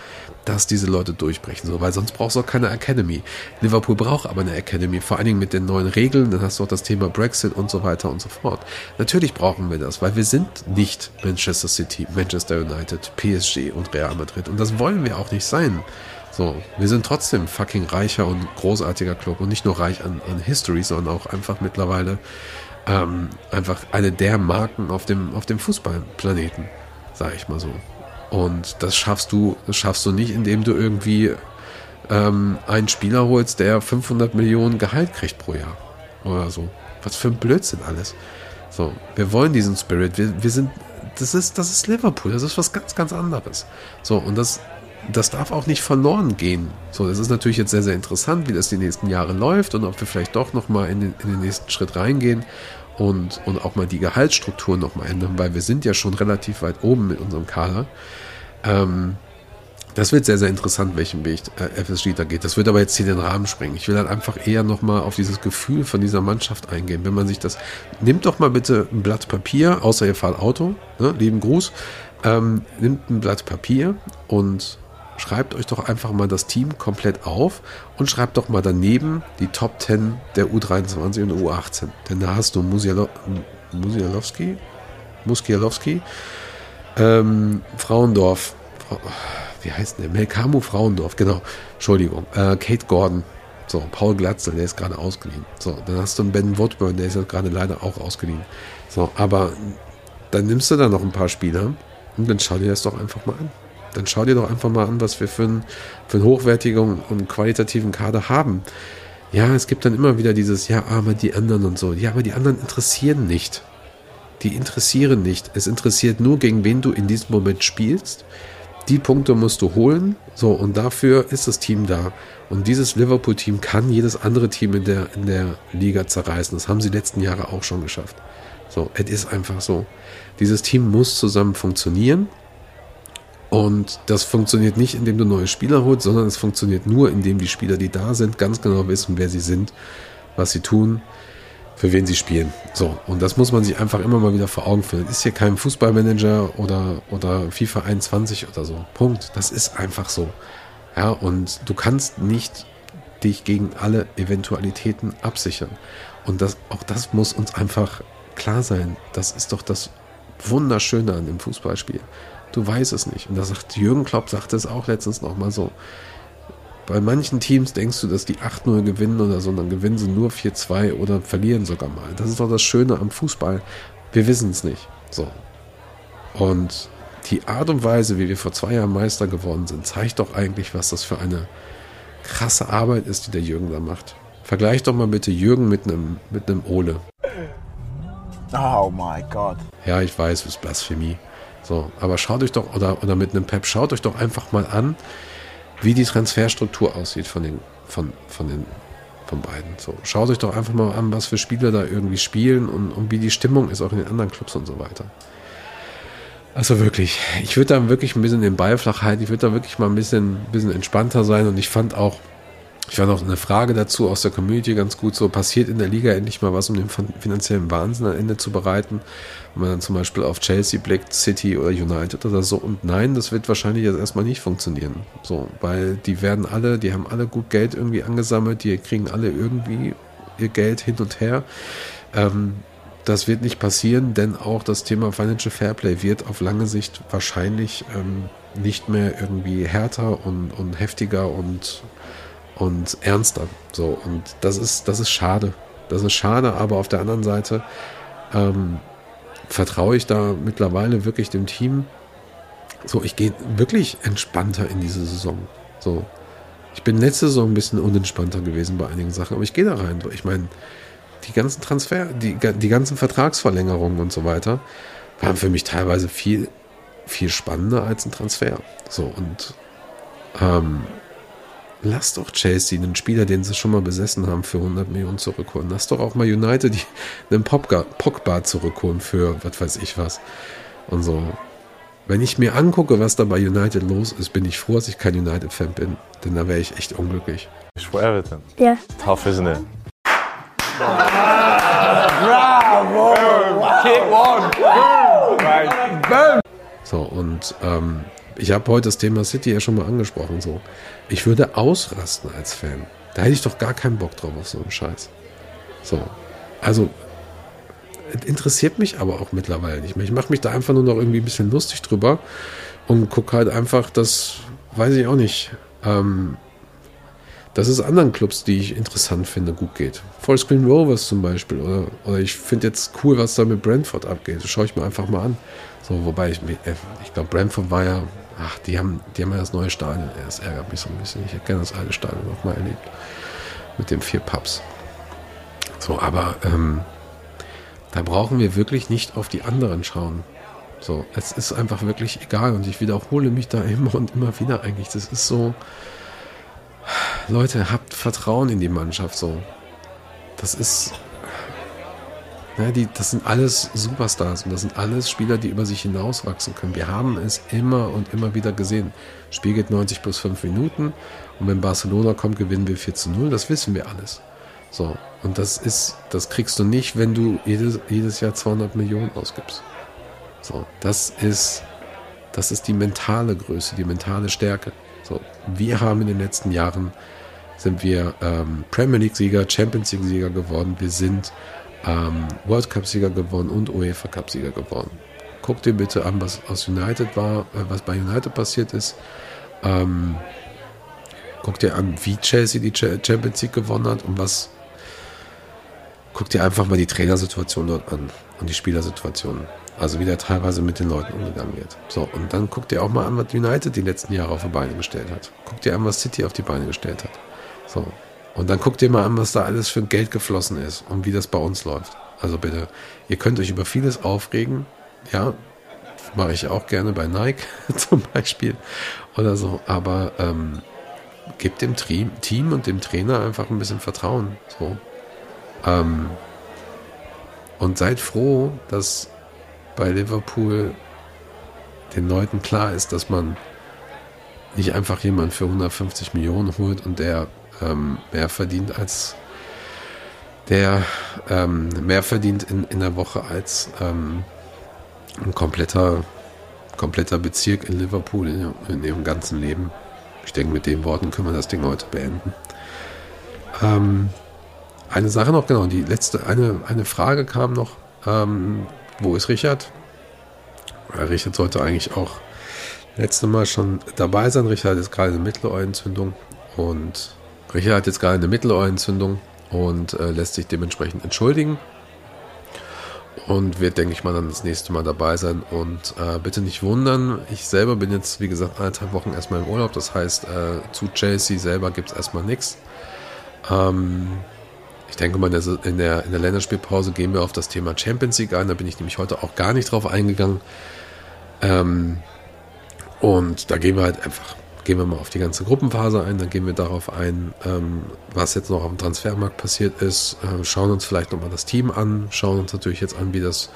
dass diese Leute durchbrechen, so, weil sonst brauchst du auch keine Academy. Liverpool braucht aber eine Academy, vor allen Dingen mit den neuen Regeln, dann hast du auch das Thema Brexit und so weiter und so fort. Natürlich brauchen wir das, weil wir sind nicht Manchester City, Manchester United, PSG und Real Madrid und das wollen wir auch nicht sein. So, wir sind trotzdem fucking reicher und großartiger Club und nicht nur reich an, an History, sondern auch einfach mittlerweile ähm, einfach eine der Marken auf dem, auf dem Fußballplaneten, sag ich mal so. Und das schaffst du, das schaffst du nicht, indem du irgendwie ähm, einen Spieler holst, der 500 Millionen Gehalt kriegt pro Jahr oder so. Was für ein Blödsinn alles. So, wir wollen diesen Spirit. Wir, wir sind, das ist, das ist Liverpool. Das ist was ganz, ganz anderes. So, und das das darf auch nicht verloren gehen. So, das ist natürlich jetzt sehr, sehr interessant, wie das die nächsten Jahre läuft und ob wir vielleicht doch nochmal in den, in den nächsten Schritt reingehen und, und auch mal die Gehaltsstruktur nochmal ändern, weil wir sind ja schon relativ weit oben mit unserem Kader. Ähm, das wird sehr, sehr interessant, welchen Weg äh, FSG da geht. Das wird aber jetzt hier den Rahmen sprengen. Ich will dann einfach eher nochmal auf dieses Gefühl von dieser Mannschaft eingehen. Wenn man sich das, nimmt doch mal bitte ein Blatt Papier, außer ihr fahrt Auto, ne, lieben Gruß, ähm, nimmt ein Blatt Papier und schreibt euch doch einfach mal das Team komplett auf und schreibt doch mal daneben die Top 10 der U23 und U18. Denn da hast du Musialo Musialowski, Muskialowski, ähm, Frauendorf, wie heißt der? Melkamu Frauendorf, genau, Entschuldigung, äh, Kate Gordon, so, Paul Glatzel, der ist gerade ausgeliehen. So, dann hast du einen Ben Woodburn, der ist ja gerade leider auch ausgeliehen. So, aber dann nimmst du da noch ein paar Spieler und dann schau dir das doch einfach mal an dann schau dir doch einfach mal an, was wir für einen, für einen hochwertigen und qualitativen Kader haben. Ja, es gibt dann immer wieder dieses, ja, aber die anderen und so. Ja, aber die anderen interessieren nicht. Die interessieren nicht. Es interessiert nur, gegen wen du in diesem Moment spielst. Die Punkte musst du holen. So, und dafür ist das Team da. Und dieses Liverpool-Team kann jedes andere Team in der, in der Liga zerreißen. Das haben sie letzten Jahre auch schon geschafft. So, es ist einfach so. Dieses Team muss zusammen funktionieren. Und das funktioniert nicht, indem du neue Spieler holst, sondern es funktioniert nur, indem die Spieler, die da sind, ganz genau wissen, wer sie sind, was sie tun, für wen sie spielen. So, und das muss man sich einfach immer mal wieder vor Augen führen. Ist hier kein Fußballmanager oder, oder FIFA 21 oder so. Punkt. Das ist einfach so. Ja, und du kannst nicht dich gegen alle Eventualitäten absichern. Und das, auch das muss uns einfach klar sein. Das ist doch das Wunderschöne an dem Fußballspiel. Du weißt es nicht. Und da sagt Jürgen Klopp, sagte es auch letztens nochmal so. Bei manchen Teams denkst du, dass die 8-0 gewinnen oder so, dann gewinnen sie nur 4-2 oder verlieren sogar mal. Das ist doch das Schöne am Fußball. Wir wissen es nicht. So. Und die Art und Weise, wie wir vor zwei Jahren Meister geworden sind, zeigt doch eigentlich, was das für eine krasse Arbeit ist, die der Jürgen da macht. Vergleich doch mal bitte Jürgen mit einem mit einem Ole. Oh my God. Ja, ich weiß, es ist Blasphemie. So, aber schaut euch doch, oder, oder mit einem Pep, schaut euch doch einfach mal an, wie die Transferstruktur aussieht von den, von, von den, von beiden. So, schaut euch doch einfach mal an, was für Spieler da irgendwie spielen und, und wie die Stimmung ist auch in den anderen Clubs und so weiter. Also wirklich, ich würde da wirklich ein bisschen den Ball flach halten, ich würde da wirklich mal ein bisschen, bisschen entspannter sein und ich fand auch, ich war noch eine Frage dazu aus der Community ganz gut so, passiert in der Liga endlich mal was, um den finanziellen Wahnsinn am Ende zu bereiten? Wenn man dann zum Beispiel auf Chelsea blickt, City oder United oder so. Und nein, das wird wahrscheinlich jetzt erstmal nicht funktionieren. So, weil die werden alle, die haben alle gut Geld irgendwie angesammelt, die kriegen alle irgendwie ihr Geld hin und her. Ähm, das wird nicht passieren, denn auch das Thema Financial Fairplay wird auf lange Sicht wahrscheinlich ähm, nicht mehr irgendwie härter und, und heftiger und und ernster. So, und das ist, das ist schade. Das ist schade, aber auf der anderen Seite ähm, vertraue ich da mittlerweile wirklich dem Team So, ich gehe wirklich entspannter in diese Saison. So. Ich bin letzte Saison ein bisschen unentspannter gewesen bei einigen Sachen, aber ich gehe da rein. Ich meine, die ganzen Transfer, die, die ganzen Vertragsverlängerungen und so weiter waren für mich teilweise viel, viel spannender als ein Transfer. So, und ähm, lass doch Chelsea, einen Spieler, den sie schon mal besessen haben, für 100 Millionen zurückholen. Lass doch auch mal United die, einen Pogba, Pogba zurückholen für was weiß ich was. Und so. Wenn ich mir angucke, was da bei United los ist, bin ich froh, dass ich kein United-Fan bin. Denn da wäre ich echt unglücklich. For Everton. Yeah. Tough, isn't it? So, und ähm, ich habe heute das Thema City ja schon mal angesprochen. So, ich würde ausrasten als Fan. Da hätte ich doch gar keinen Bock drauf auf so einen Scheiß. So, also es interessiert mich aber auch mittlerweile nicht mehr. Ich mache mich da einfach nur noch irgendwie ein bisschen lustig drüber und gucke halt einfach, das weiß ich auch nicht, ähm, dass es anderen Clubs, die ich interessant finde, gut geht. Vollscreen Rovers zum Beispiel. Oder, oder ich finde jetzt cool, was da mit Brentford abgeht. Das schaue ich mir einfach mal an. So, wobei ich, äh, ich glaube, Brentford war ja, ach, die haben, die haben ja das neue Stadion. Das ärgert mich so ein bisschen. Ich hätte gerne das alte Stadion noch mal erlebt. Mit den vier Pubs. So, aber ähm, da brauchen wir wirklich nicht auf die anderen schauen. So, es ist einfach wirklich egal und ich wiederhole mich da immer und immer wieder eigentlich. Das ist so, Leute, habt Vertrauen in die Mannschaft so. Das ist, na, die, das sind alles Superstars und das sind alles Spieler, die über sich hinauswachsen können. Wir haben es immer und immer wieder gesehen. Spiel geht 90 plus 5 Minuten und wenn Barcelona kommt, gewinnen wir 4 zu 0. Das wissen wir alles. So, und das ist, das kriegst du nicht, wenn du jedes, jedes Jahr 200 Millionen ausgibst. So, das ist, das ist die mentale Größe, die mentale Stärke. So, wir haben in den letzten Jahren sind wir ähm, Premier League Sieger, Champions League Sieger geworden. Wir sind ähm, World Cup Sieger geworden und UEFA Cup Sieger geworden. Guck dir bitte an, was aus United war, äh, was bei United passiert ist. Ähm, guck dir an, wie Chelsea die Cha- Champions League gewonnen hat und was. Guck dir einfach mal die Trainersituation dort an und die Spielersituation. Also wie da teilweise mit den Leuten umgegangen wird. So, und dann guck dir auch mal an, was United die letzten Jahre auf die Beine gestellt hat. Guck dir an, was City auf die Beine gestellt hat. So. Und dann guck dir mal an, was da alles für Geld geflossen ist und wie das bei uns läuft. Also bitte, ihr könnt euch über vieles aufregen. Ja, mache ich auch gerne bei Nike zum Beispiel oder so. Aber ähm, gebt dem Tri Team und dem Trainer einfach ein bisschen Vertrauen. So. Ähm, und seid froh, dass bei Liverpool den Leuten klar ist, dass man nicht einfach jemanden für 150 Millionen holt und der ähm, mehr verdient als der ähm, mehr verdient in, in der Woche als ähm, ein kompletter, kompletter Bezirk in Liverpool in, in ihrem ganzen Leben. Ich denke, mit den Worten können wir das Ding heute beenden. Ähm, eine Sache noch, genau, die letzte, eine, eine Frage kam noch. Ähm, wo ist Richard? Richard sollte eigentlich auch letzte Mal schon dabei sein. Richard jetzt gerade eine Mittelohrentzündung und Richard hat jetzt gerade eine Mittelohrentzündung und äh, lässt sich dementsprechend entschuldigen und wird, denke ich mal, dann das nächste Mal dabei sein. Und äh, bitte nicht wundern, ich selber bin jetzt, wie gesagt, anderthalb Wochen erstmal im Urlaub. Das heißt, äh, zu Chelsea selber gibt es erstmal nichts. Ähm, ich denke mal, in der, in, der, Länderspielpause gehen wir auf das Thema Champions League ein. Da bin ich nämlich heute auch gar nicht drauf eingegangen. Ähm, und da gehen wir halt einfach, gehen wir mal auf die ganze Gruppenphase ein, dann gehen wir darauf ein, ähm, was jetzt noch dem Transfermarkt passiert ist, äh, schauen uns vielleicht nochmal das Team an, schauen uns natürlich jetzt an, wie das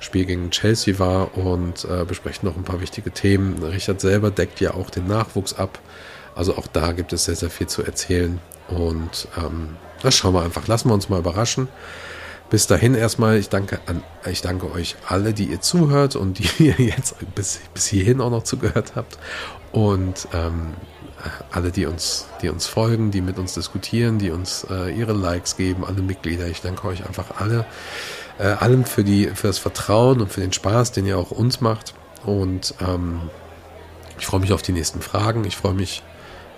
Spiel gegen Chelsea war und äh, besprechen noch ein paar wichtige Themen. Richard selber deckt ja auch den Nachwuchs ab. Also auch da gibt es sehr, sehr viel zu erzählen. Und ähm, das schauen wir einfach. Lassen wir uns mal überraschen. Bis dahin erstmal, ich danke an, ich danke euch alle, die ihr zuhört und die ihr jetzt bis, bis hierhin auch noch zugehört habt. Und ähm, alle, die uns, die uns folgen, die mit uns diskutieren, die uns äh, ihre Likes geben, alle Mitglieder. Ich danke euch einfach alle, äh, allen für die, für das Vertrauen und für den Spaß, den ihr auch uns macht. Und ähm, ich freue mich auf die nächsten Fragen. Ich freue mich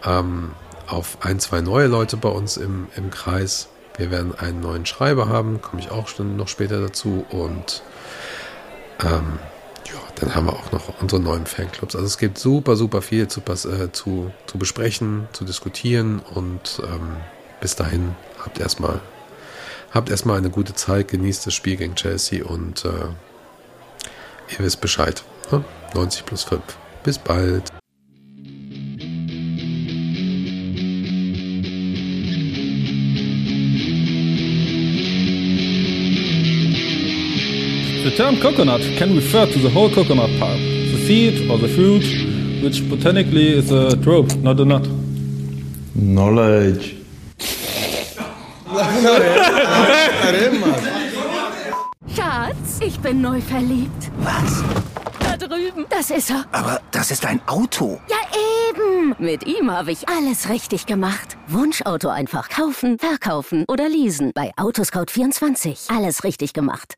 ähm, auf ein, zwei neue Leute bei uns im, im Kreis. Wir werden einen neuen Schreiber haben, komme ich auch noch später dazu. Und ähm, Ja, dann haben wir auch noch unsere neuen Fanclubs. Also es gibt super, super viel zu, äh, zu, zu besprechen, zu diskutieren und ähm, bis dahin habt erstmal habt erstmal eine gute Zeit, genießt das Spiel gegen Chelsea und äh, ihr wisst Bescheid. Ne? 90 plus 5. Bis bald. The term coconut can refer to the whole coconut palm, the seed or the fruit, which botanically is a drupe, not a nut. Knowledge. Schatz, ich bin neu verliebt. Was? Da drüben. Das ist er. Aber das ist ein Auto. Ja, eben. Mit ihm habe ich alles richtig gemacht. Wunschauto einfach kaufen, verkaufen oder leasen. Bei Autoscout24. Alles richtig gemacht.